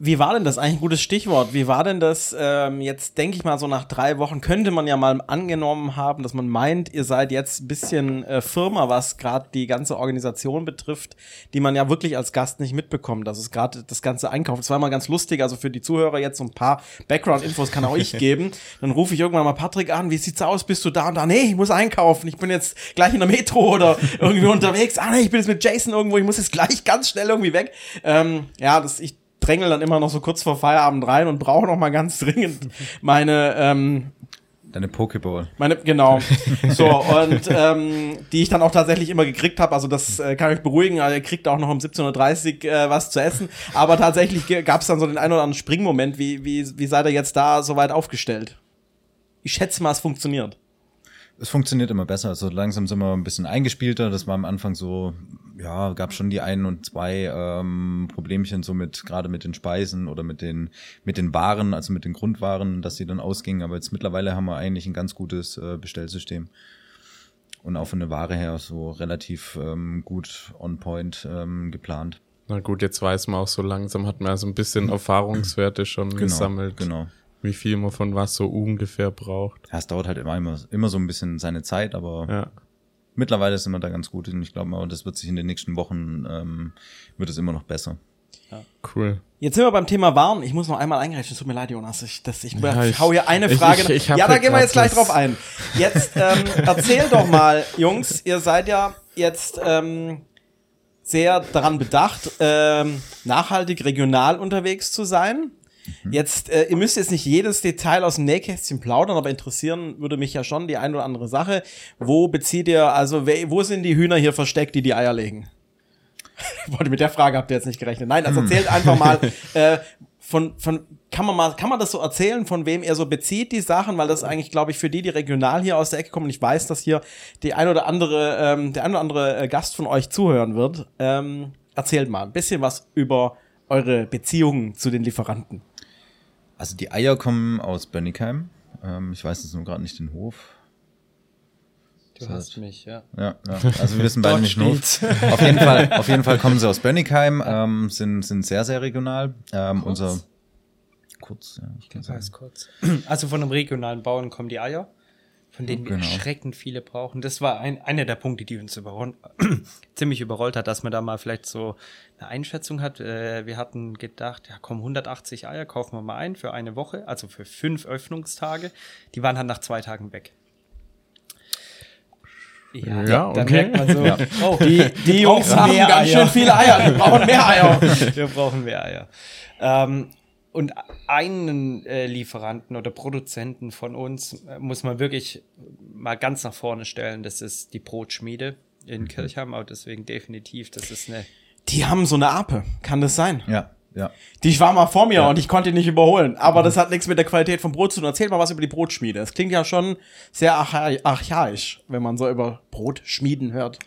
Wie war denn das? Eigentlich ein gutes Stichwort. Wie war denn das? Ähm, jetzt denke ich mal, so nach drei Wochen könnte man ja mal angenommen haben, dass man meint, ihr seid jetzt ein bisschen äh, Firma, was gerade die ganze Organisation betrifft, die man ja wirklich als Gast nicht mitbekommt. Das ist gerade das ganze Einkaufen. Das war mal ganz lustig. Also für die Zuhörer jetzt so ein paar Background-Infos kann auch ich geben. Dann rufe ich irgendwann mal Patrick an. Wie sieht's aus? Bist du da und da? Nee, ich muss einkaufen. Ich bin jetzt gleich in der Metro oder irgendwie unterwegs. Ah, nee, ich bin jetzt mit Jason irgendwo. Ich muss jetzt gleich ganz schnell irgendwie weg. Ähm, ja, das ich drängel dann immer noch so kurz vor Feierabend rein und brauche noch mal ganz dringend meine ähm, Deine Pokeball. Meine, genau. So, und ähm, die ich dann auch tatsächlich immer gekriegt habe. Also das äh, kann ich beruhigen. Also ihr kriegt auch noch um 17.30 Uhr äh, was zu essen. Aber tatsächlich gab es dann so den einen oder anderen Springmoment. Wie, wie, wie seid ihr jetzt da so weit aufgestellt? Ich schätze mal, es funktioniert. Es funktioniert immer besser. Also langsam sind wir ein bisschen eingespielter. Das war am Anfang so, ja, gab schon die ein und zwei ähm, Problemchen so mit, gerade mit den Speisen oder mit den, mit den Waren, also mit den Grundwaren, dass sie dann ausgingen. Aber jetzt mittlerweile haben wir eigentlich ein ganz gutes äh, Bestellsystem. Und auch von der Ware her so relativ ähm, gut on point ähm, geplant. Na gut, jetzt weiß man auch so langsam, hat man ja so ein bisschen Erfahrungswerte schon gesammelt, Genau. Wie viel man von was so ungefähr braucht. Ja, es dauert halt immer, immer, immer so ein bisschen seine Zeit, aber Ja. mittlerweile sind wir da ganz gut und ich glaube mal, das wird sich in den nächsten Wochen, ähm, wird es immer noch besser. Cool. Jetzt sind wir beim Thema Waren. Ich muss noch einmal eingreifen. Es tut mir leid, Jonas. Ich, das, ich, Ja, ich- hau hier eine ich- Frage. ich- ich ja, da hier gehen wir jetzt gleich drauf ein. Jetzt ähm, erzähl doch mal, Jungs, ihr seid ja jetzt ähm, sehr daran bedacht, ähm, nachhaltig regional unterwegs zu sein. Jetzt, äh, ihr müsst jetzt nicht jedes Detail aus dem Nähkästchen plaudern, aber interessieren würde mich ja schon die ein oder andere Sache. Wo bezieht ihr, also wer, wo sind die Hühner hier versteckt, die die Eier legen? Ich wollte mit der Frage habt ihr jetzt nicht gerechnet. Nein, also erzählt einfach mal äh, von von kann man mal kann man das so erzählen, von wem ihr so bezieht die Sachen, weil das eigentlich glaube ich für die, die regional hier aus der Ecke kommen, ich weiß, dass hier die ein oder andere ähm, der ein oder andere äh, Gast von euch zuhören wird. Ähm, erzählt mal ein bisschen was über eure Beziehungen zu den Lieferanten. Also die Eier kommen aus Bönnigheim. Ähm, ich weiß jetzt nur gerade nicht den Hof. Du hast mich, ja. Ja, ja. also wir wissen beide nicht Hof. Auf jeden Fall, auf jeden Fall kommen sie aus Bönnigheim, ähm, sind, sind sehr, sehr regional. Ähm, unser kurz, ja, ich kann sagen. Ganz kurz. Also von einem regionalen Bauern kommen die Eier, von denen wir Genau. erschreckend viele brauchen. Das war ein, einer der Punkte, die uns überrollt, ziemlich überrollt hat, dass man da mal vielleicht so eine Einschätzung hat. Äh, wir hatten gedacht, ja komm, 180 Eier kaufen wir mal ein für eine Woche, also für fünf Öffnungstage. Die waren halt nach zwei Tagen weg. Ja, Ja, dann okay. merkt man so, oh, Die, die Jungs haben ganz Eier. schön viele Eier, die brauchen mehr Eier. wir brauchen mehr Eier. Ähm, und einen äh, Lieferanten oder Produzenten von uns äh, muss man wirklich mal ganz nach vorne stellen. Das ist die Brotschmiede in Kirchheim, aber deswegen definitiv, das ist eine Die haben so eine Ape, kann das sein? Ja, ja. Die war mal vor mir und ich konnte ihn nicht überholen. Aber das hat nichts mit der Qualität vom Brot zu tun. Erzähl mal was über die Brotschmiede. Das klingt ja schon sehr archai- archaisch, wenn man so über Brotschmieden hört.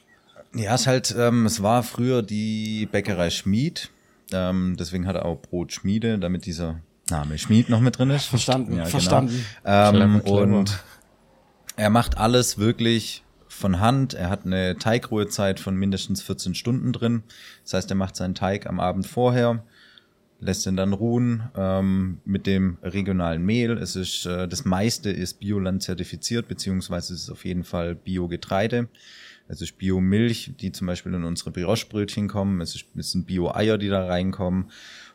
Ja, es ist halt, ähm, es war früher die Bäckerei Schmied. Ähm, deswegen hat er auch Brotschmiede, damit dieser Name Schmied noch mit drin ist. Verstanden, Ja, verstanden. Genau. Ähm. Und er macht alles wirklich von Hand. Er hat eine Teigruhezeit von mindestens 14 Stunden drin. Das heißt, er macht seinen Teig am Abend vorher, lässt ihn dann ruhen ähm, mit dem regionalen Mehl. Es ist äh, das meiste ist Bioland zertifiziert, beziehungsweise es ist auf jeden Fall Biogetreide. Es ist Biomilch, die zum Beispiel in unsere Brioche-Brötchen kommen. Es, ist, es sind Bio-Eier, die da reinkommen.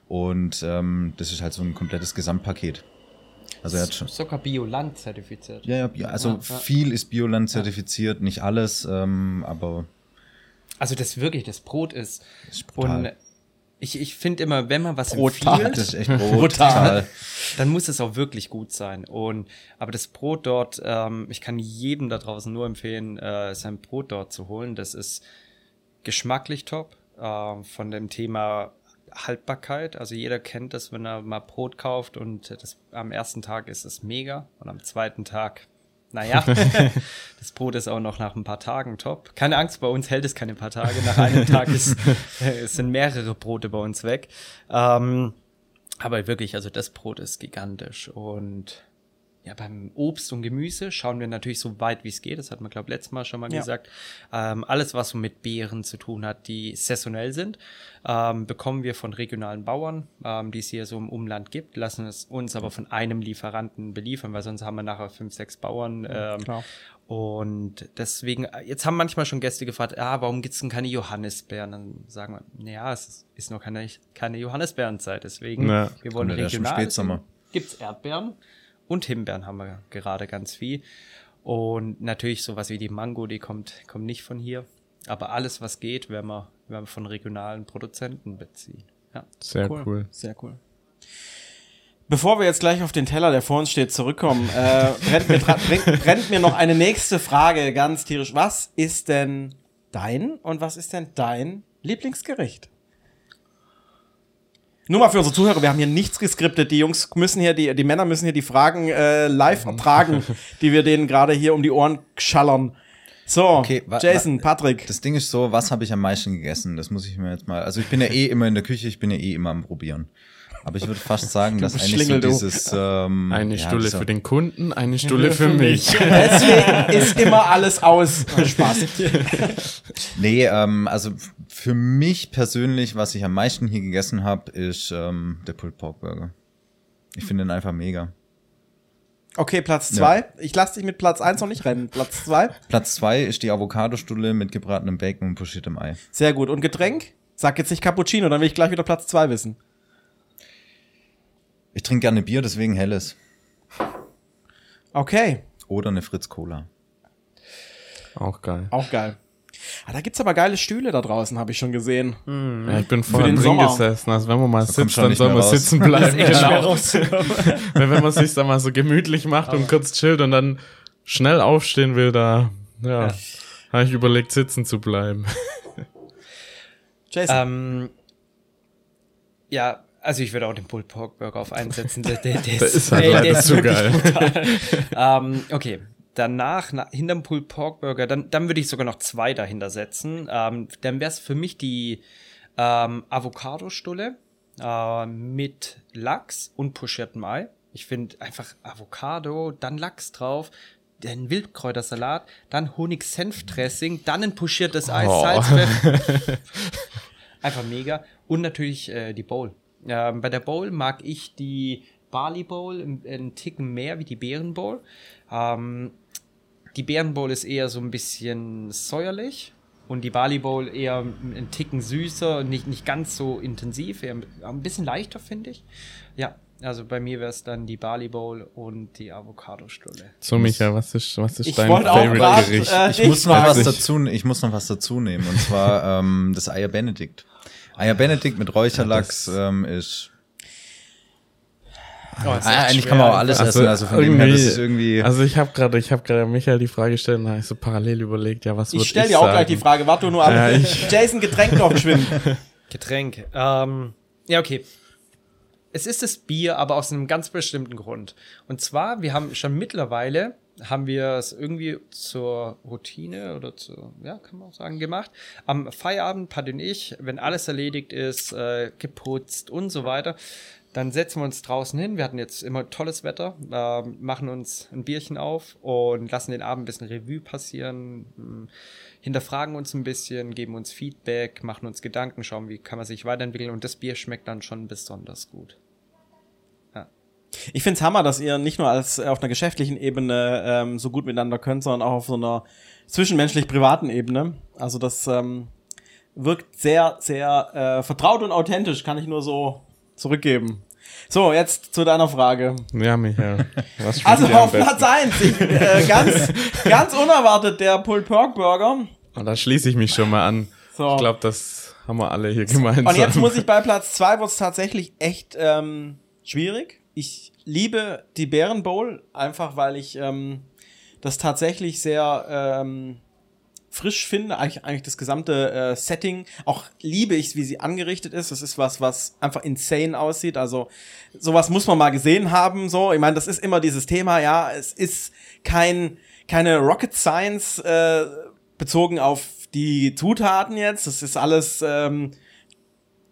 Und ähm, das ist halt so ein komplettes Gesamtpaket. Also er hat schon. sogar Bioland zertifiziert. Ja, ja, also Ja, ja. viel ist Bioland zertifiziert, nicht alles, ähm, aber Also das wirklich, das Brot ist. ist. Und ich, ich finde immer, wenn man was Brutal. empfiehlt, das ist echt Brutal. brutal. dann muss es auch wirklich gut sein. Und aber das Brot dort, ähm, ich kann jedem da draußen nur empfehlen, äh, sein Brot dort zu holen. Das ist geschmacklich top. Äh, von dem Thema Haltbarkeit. Also jeder kennt das, wenn er mal Brot kauft und das am ersten Tag ist es mega und am zweiten Tag naja, das Brot ist auch noch nach ein paar Tagen top. Keine Angst, bei uns hält es keine paar Tage. Nach einem Tag ist, äh, es sind mehrere Brote bei uns weg. Ähm, aber wirklich, also das Brot ist gigantisch. Und ja, beim Obst und Gemüse schauen wir natürlich so weit wie es geht. Das hat man, glaube ich, letztes Mal schon mal Ja. gesagt. Ähm, alles, was so mit Beeren zu tun hat, die saisonell sind, ähm, bekommen wir von regionalen Bauern, ähm, die es hier so im Umland gibt, lassen es uns aber von einem Lieferanten beliefern, weil sonst haben wir nachher fünf, sechs Bauern. Ähm, klar. und deswegen, jetzt haben manchmal schon Gäste gefragt, ah, warum gibt's denn keine Johannisbeeren? Dann sagen wir, naja, es ist, noch keine, keine Johannisbeerenzeit, deswegen, Ja, wir wollen ja regional. Gibt's Erdbeeren und Himbeeren haben wir gerade ganz viel. Und natürlich sowas wie die Mango, die kommt, kommt nicht von hier. Aber alles, was geht, werden wir, werden wir von regionalen Produzenten beziehen. Ja. Sehr cool. Sehr cool. Bevor wir jetzt gleich auf den Teller, der vor uns steht, zurückkommen, äh, brennt, mir brennt, brennt mir noch eine nächste Frage ganz tierisch. Was ist denn dein und was ist denn dein Lieblingsgericht? Nur mal für unsere Zuhörer, wir haben hier nichts geskriptet. Die Jungs müssen hier, die, die Männer müssen hier die Fragen äh, live ertragen, die wir denen gerade hier um die Ohren schallern. So, Okay, Jason, Patrick. Das Ding ist so, was habe ich am meisten gegessen? Das muss ich mir jetzt mal. Also ich bin ja eh immer in der Küche, ich bin ja eh immer am Probieren. Aber ich würde fast sagen, dass eigentlich so dieses ähm, Eine ja, Stulle dieser- für den Kunden, eine Stulle für mich. Deswegen ist immer alles aus. Spaß. Nee, ähm, also für mich persönlich, was ich am meisten hier gegessen habe, ist ähm, der Pulled Pork Burger. Ich finde den einfach mega. Okay, Platz zwei. Ich lasse dich mit Platz eins noch nicht rennen. Platz zwei. Platz zwei ist die Avocadostulle mit gebratenem Bacon und pochiertem Ei. Sehr gut. Und Getränk? Sag jetzt nicht Cappuccino, dann will ich gleich wieder Platz zwei wissen. Ich trinke gerne Bier, deswegen helles. Okay, Oder eine Fritz Cola. Auch geil. auch geil. Ah, da gibt's aber geile Stühle da draußen, habe ich schon gesehen. Ja, ich bin vorhin drin Sommer. gesessen. Also wenn man mal kommt sitzt, dann soll man raus. sitzen bleiben. Genau. Weil wenn man sich da mal so gemütlich macht und kurz chillt und dann schnell aufstehen will, da, ja, habe ich überlegt, sitzen zu bleiben. Jason. ähm, ja, also ich würde auch den Pulled Pork Burger auf einsetzen. Der, der, der, Der ist halt der ist zu geil. ähm, okay. Danach, na, hinterm Pulled Pork Burger, dann, dann würde ich sogar noch zwei dahinter setzen. Ähm, dann wäre es für mich die ähm, Avocado-Stulle äh, mit Lachs und pochiertem Ei. Ich finde einfach Avocado, dann Lachs drauf, den Wildkräutersalat, dann Honig-Senf-Dressing, dann ein pochiertes Ei, Oh. Salz. Einfach mega. Und natürlich äh, die Bowl. Ähm, bei der Bowl mag ich die Barley Bowl einen, Ticken mehr wie die Beeren Bowl. Ähm, die Beeren Bowl ist eher so ein bisschen säuerlich und die Barley Bowl eher einen Ticken süßer, nicht, nicht ganz so intensiv, eher ein- bisschen leichter, finde ich. Ja, also bei mir wäre es dann die Barley Bowl und die Avocado-Stulle. So, Micha, was ist, was ist Ich dein Favorite-Gericht? äh, Ich muss noch was dazu, ich muss noch was dazu nehmen und zwar ähm, das Eier Benedikt. Eier Benedikt mit Räucherlachs Ja, ähm, ist. Oh, ist Ah, eigentlich schwer. kann man auch alles essen, also von dem her, das ist irgendwie. Also ich habe gerade, ich habe gerade Michael die Frage gestellt, und habe ich so parallel überlegt, ja, was ich würd stelle dir auch sagen? gleich die Frage. Warte du nur ab. Ja, ich- Jason, Getränk noch geschwind. Getränk. Ähm, ja, okay. Es ist das Bier, aber aus einem ganz bestimmten Grund. Und zwar, wir haben schon mittlerweile, haben wir es irgendwie zur Routine oder zu, ja, kann man auch sagen, gemacht. Am Feierabend, Pat und ich, wenn alles erledigt ist, äh, geputzt und so weiter, dann setzen wir uns draußen hin. Wir hatten jetzt immer tolles Wetter, ähm, machen uns ein Bierchen auf und lassen den Abend ein bisschen Revue passieren, mh, hinterfragen uns ein bisschen, geben uns Feedback, machen uns Gedanken, schauen, wie kann man sich weiterentwickeln und das Bier schmeckt dann schon besonders gut. Ich find's Hammer, dass ihr nicht nur als äh, auf einer geschäftlichen Ebene ähm, so gut miteinander könnt, sondern auch auf so einer zwischenmenschlich-privaten Ebene. Also das ähm, wirkt sehr, sehr äh, vertraut und authentisch, kann ich nur so zurückgeben. So, jetzt zu deiner Frage. Ja, Michael. Was Also auf Platz eins, ich, äh, ganz, ganz unerwartet der Pulled Pork Burger. Und da schließe ich mich schon mal an. So. Ich glaube, das haben wir alle hier gemeinsam. Und jetzt muss ich bei Platz zwei wird's tatsächlich echt ähm, schwierig. Ich liebe die Bären Bowl, einfach weil ich ähm, das tatsächlich sehr ähm, frisch finde, eigentlich, eigentlich das gesamte äh, Setting. Auch liebe ich, wie sie angerichtet ist. Das ist was, was einfach insane aussieht. Also sowas muss man mal gesehen haben. So, ich meine, das ist immer dieses Thema. Ja, es ist kein keine Rocket Science äh, bezogen auf die Zutaten jetzt. Das ist alles ähm,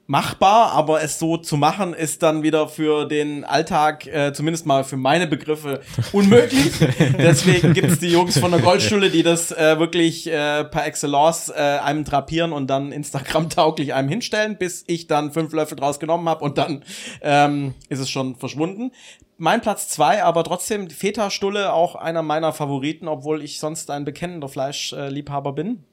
machbar, aber es so zu machen ist dann wieder für den Alltag, äh, zumindest mal für meine Begriffe, unmöglich. Deswegen gibt's die Jungs von der Goldstulle, die das äh, wirklich äh, par excellence äh, einem drapieren und dann Instagram-tauglich einem hinstellen, bis ich dann fünf Löffel draus genommen habe und dann ähm, ist es schon verschwunden. Mein Platz zwei, aber trotzdem Feta-Stulle auch einer meiner Favoriten, obwohl ich sonst ein bekennender Fleischliebhaber bin.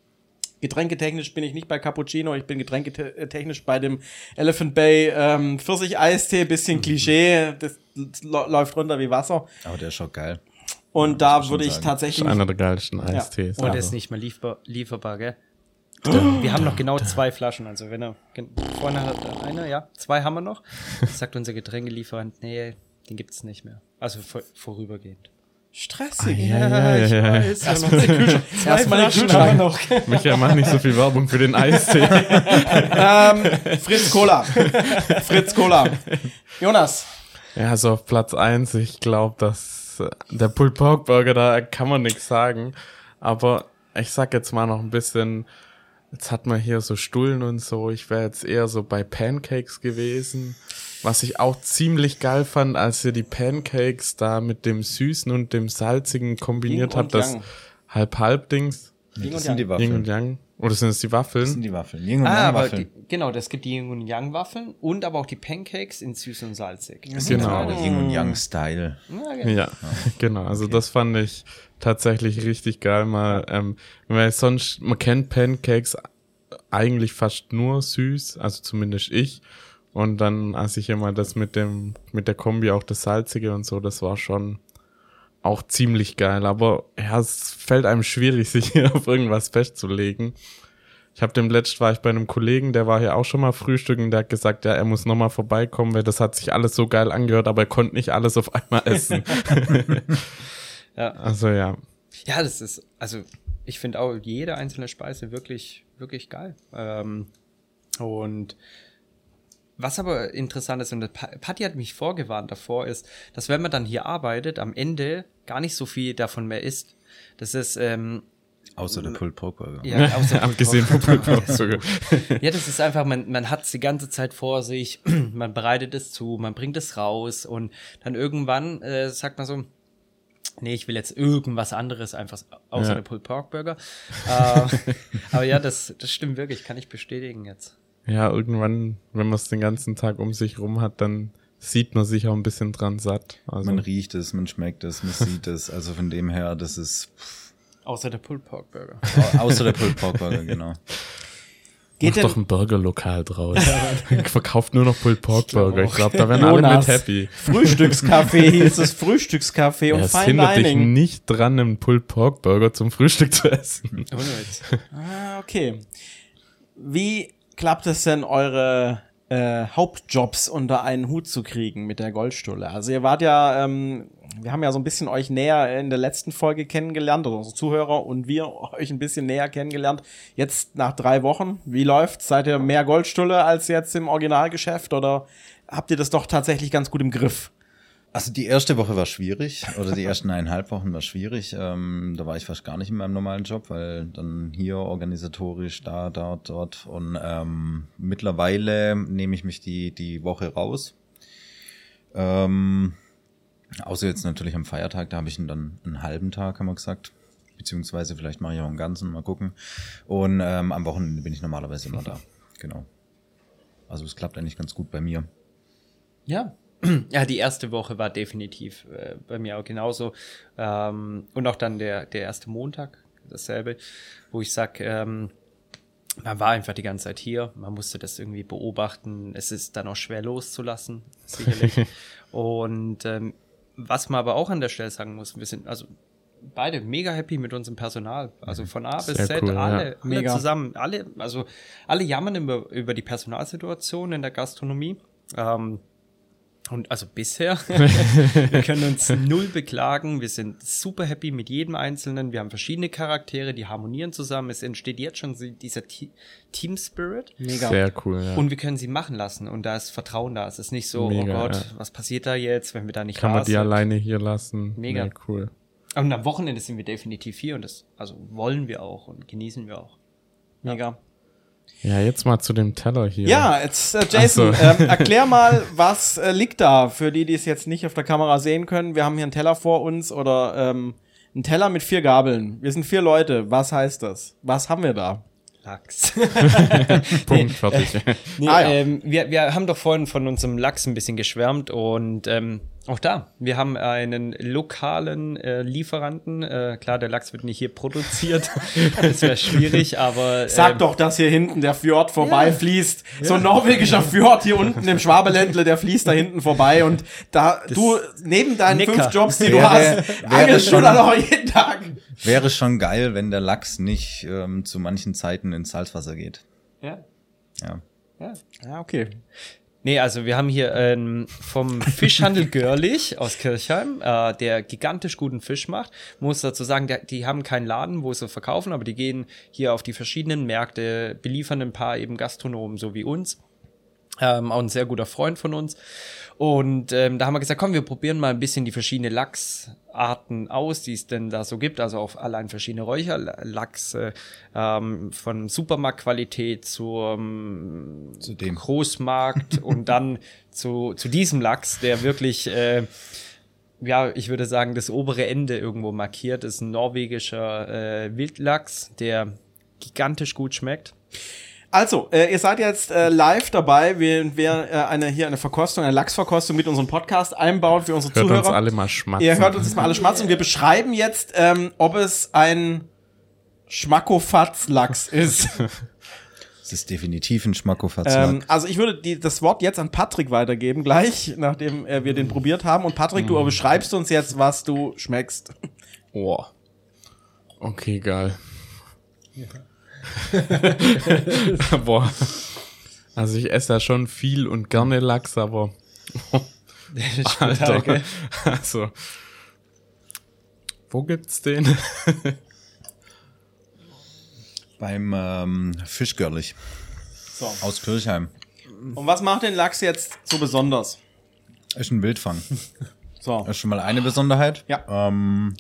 Getränketechnisch bin ich nicht bei Cappuccino, ich bin getränketechnisch bei dem Elephant Bay ähm, Pfirsich-Eistee, bisschen Klischee, das läuft runter wie Wasser. Aber der ist schon geil. Und Ja, da würde ich sagen. Das tatsächlich ist einer der geilsten Eistees. Und also. ist nicht mehr liefer lieferbar, gell? Wir haben noch genau zwei Flaschen, also wenn er vorne hat eine, ja, zwei haben wir noch. Sagt unser Getränkelieferant, nee, den gibt's nicht mehr. Also vor, vorübergehend. Stressig. ja, ja, ja, ja. Erstmal den Kühlschrank. Erstmal den Kühlschrank. noch. Michael, mach nicht so viel Werbung für den Eistee. ähm, Fritz Cola. Fritz Cola. Jonas. Ja, also auf Platz eins. ich glaube, dass äh, der Pulled Pork Burger, da kann man nichts sagen. Aber ich sag jetzt mal noch ein bisschen, jetzt hat man hier so Stullen und so, ich wäre jetzt eher so bei Pancakes gewesen. Was ich auch ziemlich geil fand, als ihr die Pancakes da mit dem Süßen und dem Salzigen kombiniert habt, das. Halb-Halb-Dings. Das und sind die Yang. Waffeln. Yin und Yang. Oder sind es die Das sind Waffeln? die Waffeln. Yin und Ah, Yang aber Waffeln. die, genau, das gibt die Yin und Yang Waffeln und aber auch die Pancakes in süß und salzig. Genau. Genau, Yin und Yang Style. Ja, genau. Ja, genau. Also das fand ich tatsächlich richtig geil. Mal, ähm, weil sonst, man kennt Pancakes eigentlich fast nur süß, also zumindest ich. Und dann, als ich immer das mit dem, mit der Kombi auch das Salzige und so, das war schon auch ziemlich geil. Aber ja, es fällt einem schwierig, sich hier auf irgendwas festzulegen. Ich habe dem letzt war ich bei einem Kollegen, der war hier auch schon mal frühstücken, der hat gesagt, ja, er muss nochmal vorbeikommen, weil das hat sich alles so geil angehört, aber er konnte nicht alles auf einmal essen. Ja. Also ja. Ja, das ist, also ich finde auch jede einzelne Speise wirklich, wirklich geil. Ähm, und was aber interessant ist, und Patti hat mich vorgewarnt davor, ist, dass wenn man dann hier arbeitet, am Ende gar nicht so viel davon mehr isst. Das ist, ähm, Außer der Pulled Pork Burger. ja, außer Abgesehen vom Pulverzucker. Ja, das ist einfach, man, man hat es die ganze Zeit vor sich, man bereitet es zu, man bringt es raus und dann irgendwann äh, sagt man so, nee, ich will jetzt irgendwas anderes, einfach außer Ja. der Pulled Pork Burger. äh, aber ja, das, das stimmt wirklich, kann ich bestätigen jetzt. Ja, irgendwann, wenn man es den ganzen Tag um sich rum hat, dann sieht man sich auch ein bisschen dran satt. Also, Man riecht es, man schmeckt es, man sieht es. Also von dem her, das ist Außer der Pulled Pork Burger. au- außer der Pulled Pork Burger, genau. Geht Mach doch ein Burgerlokal draus. Verkauft nur noch Pulled Pork Burger. Ich glaube, da wären alle mit happy. Frühstückscafé, hier ist das Frühstückscafé Ja, und es Fine hindert dich Dining. nicht dran, einen Pulled Pork Burger zum Frühstück zu essen. Ah, okay. Wie klappt es denn, eure äh, Hauptjobs unter einen Hut zu kriegen mit der Goldstulle? Also ihr wart ja, ähm, wir haben ja so ein bisschen euch näher in der letzten Folge kennengelernt, oder unsere Zuhörer und wir euch ein bisschen näher kennengelernt. Jetzt nach drei Wochen, wie läuft's? Seid ihr mehr Goldstulle als jetzt im Originalgeschäft oder habt ihr das doch tatsächlich ganz gut im Griff? Also die erste Woche war schwierig, oder die ersten eineinhalb Wochen war schwierig. Ähm, da war ich fast gar nicht in meinem normalen Job, weil dann hier organisatorisch, da, dort, dort. Und ähm, mittlerweile nehme ich mich die, die Woche raus. Ähm, außer jetzt natürlich am Feiertag, da habe ich dann einen halben Tag, haben wir gesagt. Beziehungsweise vielleicht mache ich auch einen ganzen, mal gucken. Und ähm, am Wochenende bin ich normalerweise immer da. Genau. Also es klappt eigentlich ganz gut bei mir. Ja. Ja, die erste Woche war definitiv äh, bei mir auch genauso. Ähm, und auch dann der, der erste Montag, dasselbe, wo ich sag, ähm, man war einfach die ganze Zeit hier, man musste das irgendwie beobachten. Es ist dann auch schwer loszulassen, sicherlich. und ähm, was man aber auch an der Stelle sagen muss, wir sind also beide mega happy mit unserem Personal. Also von A bis Sehr Z, cool, ja. alle, alle Mega. zusammen, alle, also alle jammern über, über die Personalsituation in der Gastronomie. Ähm, und also bisher, wir können uns null beklagen. Wir sind super happy mit jedem Einzelnen. Wir haben verschiedene Charaktere, die harmonieren zusammen. Es entsteht jetzt schon dieser Te Team Spirit. Mega. Sehr cool, ja. Und wir können sie machen lassen. Und da ist Vertrauen da. Es ist nicht so, Mega, oh Gott, ja. was passiert da jetzt, wenn wir da nicht Kann da man die sind. alleine hier lassen. Mega. Ja, cool. Und am Wochenende sind wir definitiv hier. Und das, also wollen wir auch und genießen wir auch. Mega. Ja, jetzt mal zu dem Teller hier. Ja, jetzt, äh, Jason, so. ähm, erklär mal, was äh, liegt da für die, die es jetzt nicht auf der Kamera sehen können. Wir haben hier einen Teller vor uns oder ähm, einen Teller mit vier Gabeln. Wir sind vier Leute. Was heißt das? Was haben wir da? Lachs. Punkt, fertig. Nee, Ah, ja. ähm, wir, wir haben doch vorhin von unserem Lachs ein bisschen geschwärmt und ähm, auch da, wir haben einen lokalen äh, Lieferanten. Äh, klar, der Lachs wird nicht hier produziert. das wäre schwierig, aber Sag ähm, doch, dass hier hinten der Fjord vorbeifließt. So ein norwegischer Fjord hier unten im Schwabeländle, der fließt da hinten vorbei und da du neben deinen Neckar. fünf Jobs, die du Wäre- hast, wäre angelst du schon- dann auch jeden Tag. Wäre schon geil, wenn der Lachs nicht ähm, zu manchen Zeiten ins Salzwasser geht. ja, Ja. ja. Ja, okay. Nee, also wir haben hier ähm, vom Fischhandel Görlich aus Kirchheim, äh, der gigantisch guten Fisch macht. Muss dazu sagen, der, die haben keinen Laden, wo sie verkaufen, aber die gehen hier auf die verschiedenen Märkte, beliefern ein paar eben Gastronomen, so wie uns. Ähm, auch ein sehr guter Freund von uns. Und ähm, da haben wir gesagt, komm, wir probieren mal ein bisschen die verschiedenen Lachsarten aus, die es denn da so gibt. Also auf allein verschiedene Räucherlachs, äh, ähm, von Supermarktqualität zum Zu dem. Großmarkt und dann zu, zu diesem Lachs, der wirklich äh, ja, ich würde sagen, das obere Ende irgendwo markiert. Das ist ein norwegischer äh, Wildlachs, der gigantisch gut schmeckt. Also, äh, ihr seid jetzt äh, live dabei, während wir äh, eine, hier eine Verkostung, eine Lachsverkostung mit unserem Podcast einbauen für unsere Hört Zuhörer. uns alle mal schmatzen. Ihr hört uns jetzt mal alle schmatzen. Wir beschreiben jetzt, ähm, ob es ein Schmackofatz-Lachs ist. Es ist definitiv ein Schmackofatz-Lack. ähm, also ich würde die, das Wort jetzt an Patrick weitergeben, gleich, nachdem äh, wir den probiert haben. Und Patrick, du beschreibst uns jetzt, was du schmeckst. Oh. Okay, geil. Boah. Also ich esse ja schon viel und gerne Lachs, aber Alter. Okay. Also wo gibt's den? Beim ähm, Fischgörlich So. aus Kirchheim. Und was macht den Lachs jetzt so besonders? Ist ein Wildfang. So. Das ist schon mal eine Besonderheit. Ja. Ähm,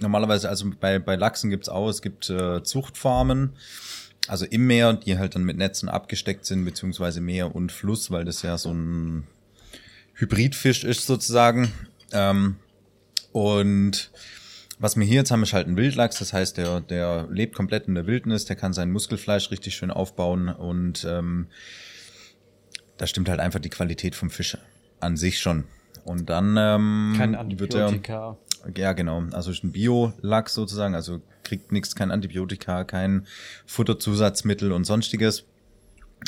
normalerweise, also bei, bei Lachsen gibt's auch, es gibt äh, Zuchtfarmen, also im Meer, die halt dann mit Netzen abgesteckt sind, beziehungsweise Meer und Fluss, weil das ja so ein Hybridfisch ist sozusagen. Ähm, und was wir hier jetzt haben, ist halt ein Wildlachs, das heißt, der, der lebt komplett in der Wildnis, der kann sein Muskelfleisch richtig schön aufbauen und ähm, da stimmt halt einfach die Qualität vom Fisch an sich schon. Und dann ähm, Kein wird er Antibiotika. Ja, genau. Also ist ein Bio-Lachs sozusagen, also kriegt nichts, kein Antibiotika, kein Futterzusatzmittel und sonstiges.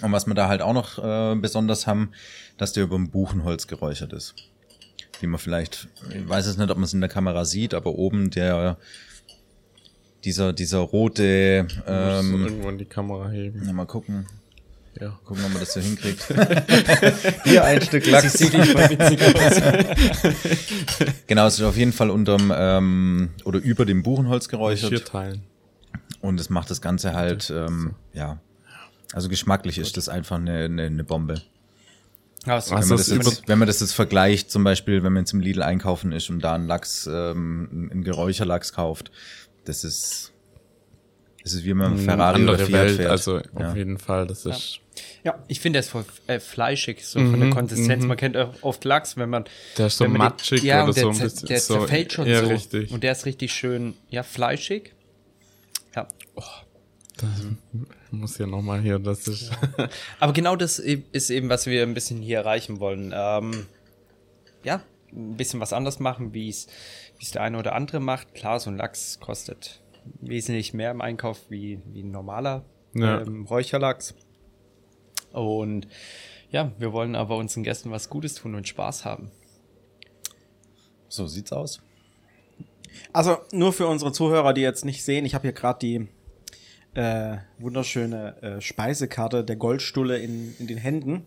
Und was wir da halt auch noch äh, besonders haben, dass der über dem Buchenholz geräuchert ist. Wie man vielleicht, ich weiß es nicht, ob man es in der Kamera sieht, aber oben der dieser dieser rote, Ähm, irgendwo in die Kamera heben. ja, mal gucken, Ja. gucken, ob man das so hinkriegt. Hier ein Stück Lachs. genau, es ist auf jeden Fall unterm ähm, oder über dem Buchenholz geräuchert. Vier Teilen. Und es macht das Ganze halt, ähm, ja. Also geschmacklich ist das einfach eine, eine, eine Bombe. Also, Wenn man, es das ist jetzt, wenn man das jetzt vergleicht, zum Beispiel, wenn man jetzt im Lidl einkaufen ist und da einen Lachs, ähm, einen Geräucherlachs kauft, das ist, das ist wie wenn man Ferrari Eine oder andere Fiat Welt, fährt. also Ja. auf jeden Fall, das ist, ich finde, ist voll äh, fleischig, so von der Konsistenz. Man kennt auch oft Lachs, wenn man. der ist so wenn man den- matschig ja, oder der, so ein bisschen. Der so, zerfällt schon ja, so. richtig. Und der ist richtig schön, ja, fleischig. Ja. Ich muss ja nochmal hier, das ist, Aber genau das ist eben, was wir ein bisschen hier erreichen wollen. Ähm, ja, ein bisschen was anders machen, wie es wie es der eine oder andere macht. Klar, so ein Lachs kostet wesentlich mehr im Einkauf wie, wie ein normaler Ja. ähm, Räucherlachs. Und ja, wir wollen aber unseren Gästen was Gutes tun und Spaß haben. So sieht's aus. Also nur für unsere Zuhörer, die jetzt nicht sehen, ich habe hier gerade die äh, wunderschöne äh, Speisekarte der Goldstulle in, in den Händen.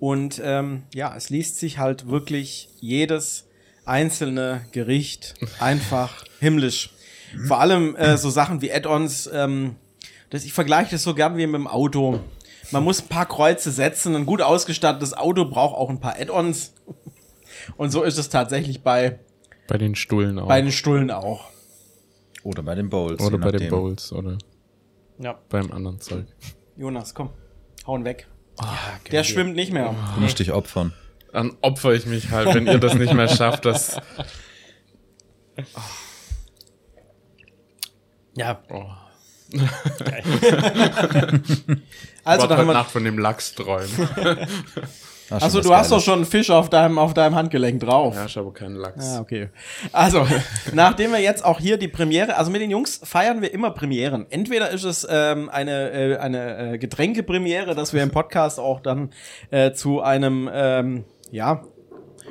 Und ähm, ja, es liest sich halt wirklich jedes einzelne Gericht einfach himmlisch. Vor allem äh, so Sachen wie Add-ons. Ähm, das, ich vergleiche das so gern wie mit dem Auto. Man muss ein paar Kreuze setzen. Ein gut ausgestattetes Auto braucht auch ein paar Add-ons. Und so ist es tatsächlich bei, bei den Stullen auch. bei den Stullen auch. Oder bei den Bowls. oder bei den. Bowls oder Ja. beim anderen Zeug. Jonas, komm, hauen weg. ja Der schwimmt nicht mehr. Du musst dich opfern. Dann opfer ich mich halt, wenn ihr das nicht mehr schafft, das, Ja, oh. Also, Warte da haben wir, Nacht von dem Lachs träumen. Ach, also schon du hast doch schon einen Fisch auf deinem, auf deinem Handgelenk drauf. Ja, ich aber keinen Lachs. Ah, okay. Also, nachdem wir jetzt auch hier die Premiere, also mit den Jungs feiern wir immer Premieren. Entweder ist es ähm, eine, äh, eine äh, Getränkepremiere, dass wir im Podcast auch dann äh, zu einem, ähm, ja,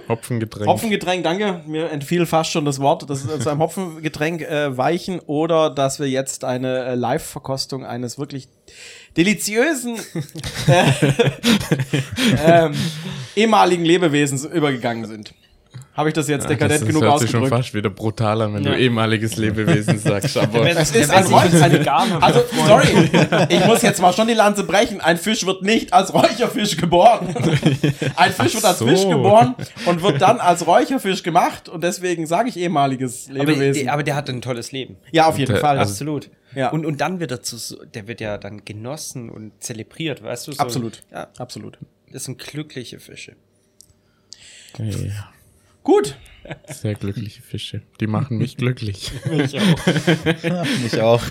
Hopfengetränk. Hopfengetränk, danke, mir entfiel fast schon das Wort, das ist zu einem Hopfengetränk äh, weichen oder dass wir jetzt eine äh, Live-Verkostung eines wirklich deliziösen äh, ähm, ehemaligen Lebewesens übergegangen sind. Habe ich das jetzt Ja, dekadent das, genug das hört sich schon ausgedrückt? fast wieder brutal an, wenn Ja. du ehemaliges Lebewesen sagst. Aber Es ist ein Räuch, eine, also, sorry, ich muss jetzt mal schon die Lanze brechen. Ein Fisch wird nicht als Räucherfisch geboren. Ein Fisch wird als so. Fisch geboren und wird dann als Räucherfisch gemacht und deswegen sage ich ehemaliges aber, Lebewesen. der, aber der hat ein tolles Leben. ja, auf jeden Der- Fall. also- Absolut. Ja. Und, und dann wird er zu, der wird ja dann genossen und zelebriert, weißt du? So, Absolut. Ja, Absolut. das sind glückliche Fische. okay. Gut. Sehr glückliche Fische. Die machen mich glücklich. Ich auch.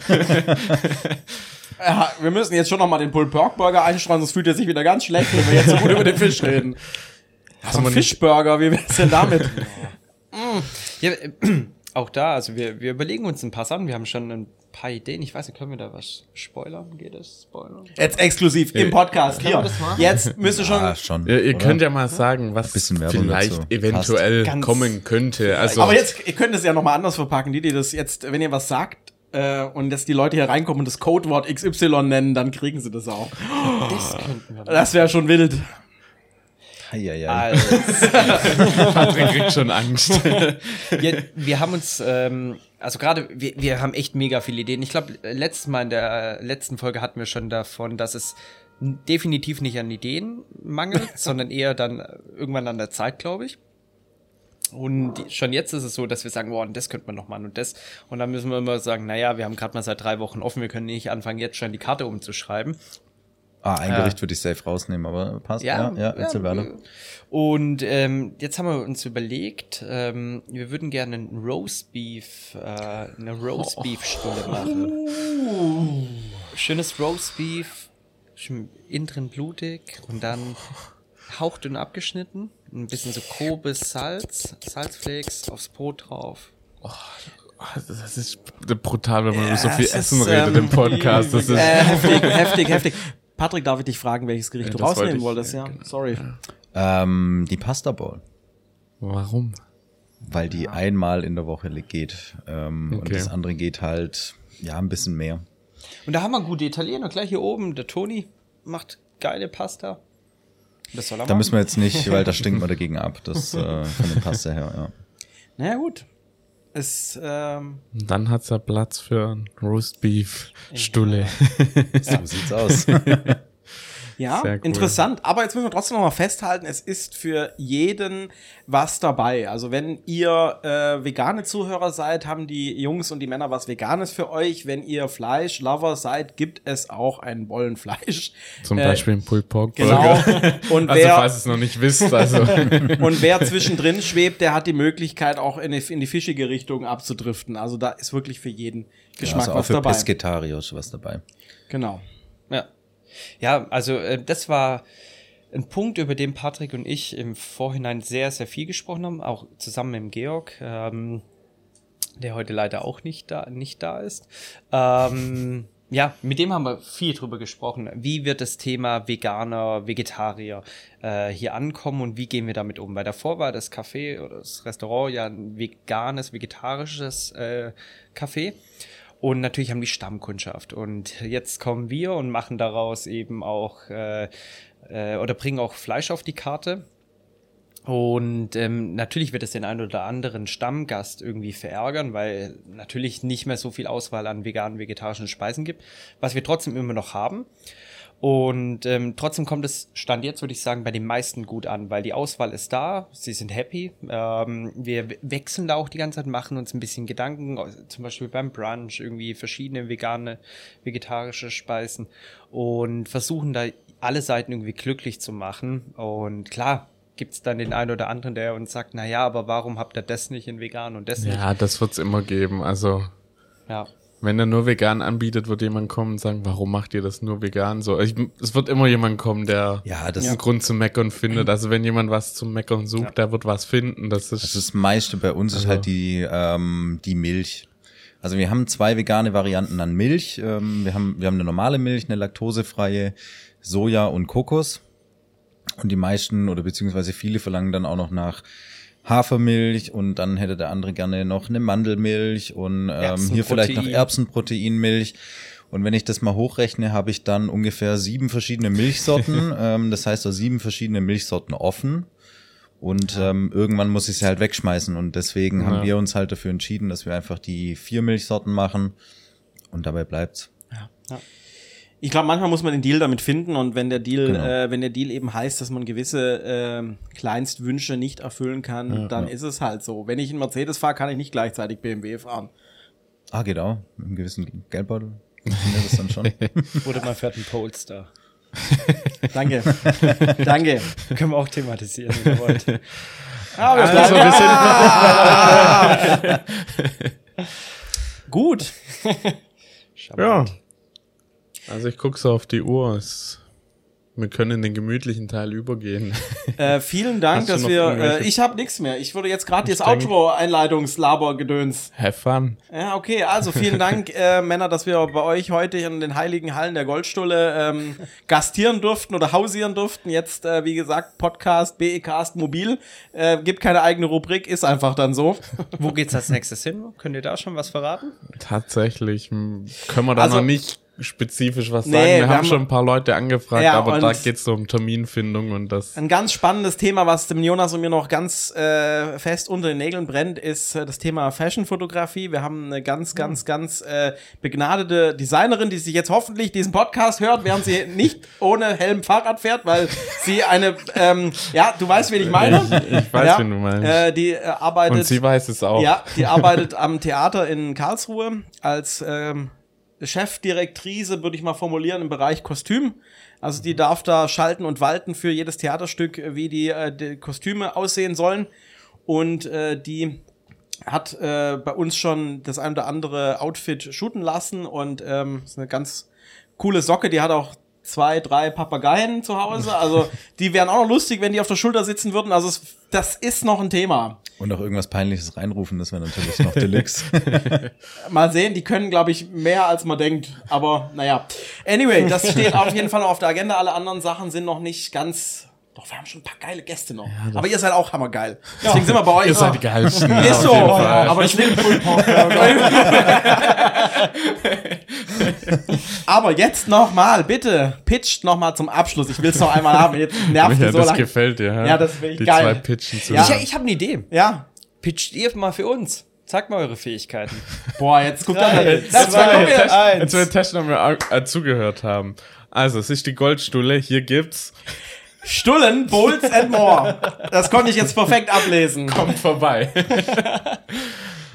Ja, wir müssen jetzt schon noch mal den Pulled Pork Burger einstreuen, sonst fühlt er sich wieder ganz schlecht, wenn wir jetzt so gut über den Fisch reden. Also ein Fischburger, wie wär's denn damit? Ja, äh, auch da, also wir, wir überlegen uns ein paar Sachen. Wir haben schon ein paar Ideen. Ich weiß nicht, können wir da was spoilern? Geht das? Spoilern? Jetzt exklusiv im Podcast. Können wir Hier. Jetzt müsste schon. Ja, schon. Ihr, ihr oder? könnt ja mal sagen, was Bisschen Werbung vielleicht dazu. eventuell Ganz- kommen könnte. Also, Aber jetzt, ihr könnt es ja noch mal anders verpacken, die, die das jetzt, wenn ihr was sagt, äh, und dass die Leute hier reinkommen und das Codewort XY nennen, dann kriegen sie das auch. Das könnten wir machen. Das wäre schon wild. Eieiei. Also, Patrick kriegt schon Angst. ja, wir haben uns, ähm, also gerade, wir, wir haben echt mega viele Ideen. Ich glaube, letztes Mal in der letzten Folge hatten wir schon davon, dass es definitiv nicht an Ideen mangelt, sondern eher dann äh, irgendwann an der Zeit, glaube ich. Und schon jetzt ist es so, dass wir sagen, boah, und das könnte man noch machen und das. Und dann müssen wir immer sagen, naja, wir haben gerade mal seit drei Wochen offen, wir können nicht anfangen, jetzt schon die Karte umzuschreiben. Ah, ein Gericht würde ich safe rausnehmen, aber passt. Ja, ja, erzähl weiter. Und ähm, jetzt haben wir uns überlegt, ähm, wir würden gerne einen Roast Beef, äh, eine Roast Beef Stulle machen. Schönes Roast Beef, schön innen drin blutig und dann hauchdünn abgeschnitten, ein bisschen so grobes Salz, Salzflakes aufs Brot drauf. Das ist brutal, wenn man über so Ja, viel es Essen ist, redet ähm, im Podcast. Das ist, Äh, heftig, heftig, heftig. Patrick, darf ich dich fragen, welches Gericht Ja, du wollte rausnehmen ich, wolltest? ja, Ja, genau. sorry. Ähm, die Pasta Bowl, warum? weil die einmal in der Woche geht. Ähm, Und Okay. das andere geht halt, ja, ein bisschen mehr. Und da haben wir gute Italiener, gleich hier oben, der Toni macht geile Pasta. Das soll er Da machen. müssen wir jetzt nicht, weil da stinkt man dagegen ab. Das äh, von der Pasta her, ja. Naja, gut. Es, ähm, dann hat's ja Platz für ein Roast Beef Stulle. So sieht's aus. Ja, cool. interessant. Aber jetzt müssen wir trotzdem noch mal festhalten, es ist für jeden was dabei. Also wenn ihr äh, vegane Zuhörer seid, haben die Jungs und die Männer was Veganes für euch. Wenn ihr Fleisch-Lover seid, gibt es auch ein Bollenfleisch. Zum Äh, Beispiel ein Pulled Pork Genau. Burger. Und Also wer, falls ihr es noch nicht wisst, also und wer zwischendrin schwebt, der hat die Möglichkeit, auch in die, in die fischige Richtung abzudriften. Also da ist wirklich für jeden Geschmack also auch was für dabei. Pesketarios was dabei. Genau. Ja. Ja, also äh, das war ein Punkt, über den Patrick und ich im Vorhinein sehr, sehr viel gesprochen haben, auch zusammen mit Georg, ähm, der heute leider auch nicht da, nicht da ist. Ähm, ja, mit dem haben wir viel drüber gesprochen. Wie wird das Thema Veganer, Vegetarier äh, hier ankommen und wie gehen wir damit um? Weil davor war das Café oder das Restaurant ja ein veganes, vegetarisches äh, Café. Und natürlich haben die Stammkundschaft. Und jetzt kommen wir und machen daraus eben auch äh, äh, oder bringen auch Fleisch auf die Karte. Und ähm, natürlich wird es den einen oder anderen Stammgast irgendwie verärgern, weil natürlich nicht mehr so viel Auswahl an veganen, vegetarischen Speisen gibt, was wir trotzdem immer noch haben. Und ähm, trotzdem kommt es, Stand jetzt würde ich sagen, bei den meisten gut an, weil die Auswahl ist da, sie sind happy. Ähm, wir we- wechseln da auch die ganze Zeit, machen uns ein bisschen Gedanken, zum Beispiel beim Brunch, irgendwie verschiedene vegane, vegetarische Speisen und versuchen da alle Seiten irgendwie glücklich zu machen. Und klar, gibt's dann den einen oder anderen, der uns sagt, na ja, aber warum habt ihr das nicht in vegan und das nicht? ja, das wird's immer geben. Also Ja. Wenn er nur vegan anbietet, wird jemand kommen und sagen, warum macht ihr das nur vegan? So, ich, es wird immer jemand kommen, der Ja, das, einen Grund zum Meckern findet. Also wenn jemand was zum Meckern sucht, der wird was finden. Das ist, das, das meiste bei uns ist Also- halt die, ähm, die Milch. Also wir haben zwei vegane Varianten an Milch. Ähm, wir, haben, wir haben eine normale Milch, eine laktosefreie, Soja und Kokos. Und die meisten oder beziehungsweise viele verlangen dann auch noch nach Hafermilch und dann hätte der andere gerne noch eine Mandelmilch und ähm, hier vielleicht noch Erbsenprotein. Erbsenproteinmilch. Und wenn ich das mal hochrechne, habe ich dann ungefähr sieben verschiedene Milchsorten. ähm, das heißt, auch sieben verschiedene Milchsorten offen. Und ähm, irgendwann muss ich sie halt wegschmeißen. Und deswegen Ja. haben wir uns halt dafür entschieden, dass wir einfach die vier Milchsorten machen. Und dabei bleibt's. Ich glaube, manchmal muss man den Deal damit finden und wenn der Deal, Genau. äh, wenn der Deal eben heißt, dass man gewisse ähm, Kleinstwünsche nicht erfüllen kann, dann ist es halt so. Wenn ich einen Mercedes fahre, kann ich nicht gleichzeitig BMW fahren. Ah, geht auch. Mit einem gewissen Geldbeutel. Funktioniert das dann schon? Oder man fährt einen Polestar. Danke. Danke. Können wir auch thematisieren, wenn ihr wollt. Ah, wir Also, bleiben- wir sind Gut. Ja. Also ich gucke so auf die Uhr. Es, wir können in den gemütlichen Teil übergehen. Äh, vielen Dank, dass wir. Äh, ich habe nichts mehr. Ich würde jetzt gerade das Outro-Einleitungslaber-Gedöns. Have fun. Ja, okay. Also vielen Dank, äh, Männer, dass wir bei euch heute in den heiligen Hallen der Goldstulle ähm, gastieren durften oder hausieren durften. Jetzt, äh, wie gesagt, Podcast, BEcast Mobil. Äh, gibt keine eigene Rubrik, ist einfach dann so. Wo geht's als nächstes hin? Könnt ihr da schon was verraten? Tatsächlich können wir da Also- noch nicht spezifisch was Nee, sagen. Wir, wir haben haben- schon ein paar Leute angefragt, Ja, aber da geht es so um Terminfindung und das. Ein ganz spannendes Thema, was dem Jonas und mir noch ganz äh, fest unter den Nägeln brennt, ist äh, das Thema Fashionfotografie. Wir haben eine ganz, ganz, ganz äh, begnadete Designerin, die sich jetzt hoffentlich diesen Podcast hört, während sie nicht ohne Helm Fahrrad fährt, weil sie eine, ähm, ja, du weißt, wen ich meine. Ich weiß, ja, wen du meinst. Äh, die äh, arbeitet. und sie weiß es auch. Ja, die arbeitet am Theater in Karlsruhe als ähm, Chefdirektrice, würde ich mal formulieren, im Bereich Kostüm. Also die darf da schalten und walten für jedes Theaterstück, wie die, äh, die Kostüme aussehen sollen. Und äh, die hat äh, bei uns schon das ein oder andere Outfit shooten lassen und ähm, ist eine ganz coole Socke. Die hat auch zwei, drei Papageien zu Hause. Also die wären auch noch lustig, wenn die auf der Schulter sitzen würden. Also es, das ist noch ein Thema. Und auch irgendwas Peinliches reinrufen, das wäre natürlich noch Deluxe. Mal sehen, die können, glaube ich, mehr als man denkt. Aber naja. Anyway, das steht auf jeden Fall noch auf der Agenda. Alle anderen Sachen sind noch nicht ganz. Doch, wir haben schon ein paar geile Gäste noch. aber ihr seid auch hammergeil. Deswegen sind wir bei euch. Ihr seid die geilsten. Ist auf so. jeden Fall. Aber ich will Aber jetzt noch mal, bitte, pitcht noch mal zum Abschluss. Ich will es noch einmal haben. Jetzt nervt ja, so das lange. gefällt dir. Ja, das will ich Die geil. zwei Pitchen zu Ja. Ich, ich habe eine Idee. Ja. Pitcht ihr mal für uns. Zeigt mal eure Fähigkeiten. Boah, jetzt guckt er. Das zwei, war komm wieder. eins. Als wir äh, zugehört haben. Also, es ist die Goldstulle. Hier gibt's. Stullen, Bowls and more. Das konnte ich jetzt perfekt ablesen. Kommt vorbei.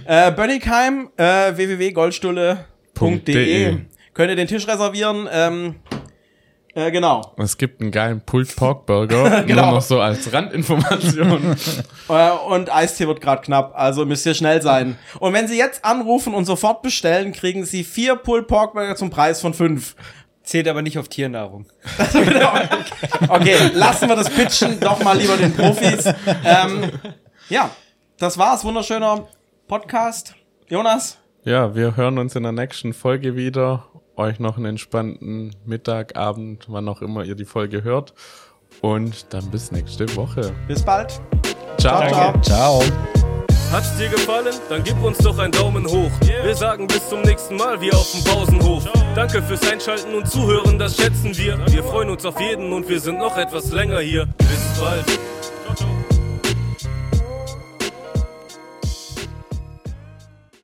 Äh, Bönnigheim, äh, www.goldstulle.de. .de. Könnt ihr den Tisch reservieren? Ähm, äh, genau. Es gibt einen geilen Pulled Pork Burger. Genau. Nur noch so als Randinformation. Äh, und Eistee wird gerade knapp, also müsst ihr schnell sein. Und wenn Sie jetzt anrufen und sofort bestellen, kriegen Sie vier Pulled Pork Burger zum Preis von fünf. Zählt aber nicht auf Tiernahrung. Okay, lassen wir das Pitchen doch mal lieber den Profis. Ähm, ja, das war's. Wunderschöner Podcast. Jonas? ja, wir hören uns in der nächsten Folge wieder. Euch noch einen entspannten Mittag, Abend, wann auch immer ihr die Folge hört. Und dann bis nächste Woche. Bis bald. Ciao. Ciao. Ciao. Hat's dir gefallen? Dann gib uns doch einen Daumen hoch. Wir sagen bis zum nächsten Mal wie auf dem Pausenhof. Danke fürs Einschalten und Zuhören, das schätzen wir. Wir freuen uns auf jeden und wir sind noch etwas länger hier. Bis bald.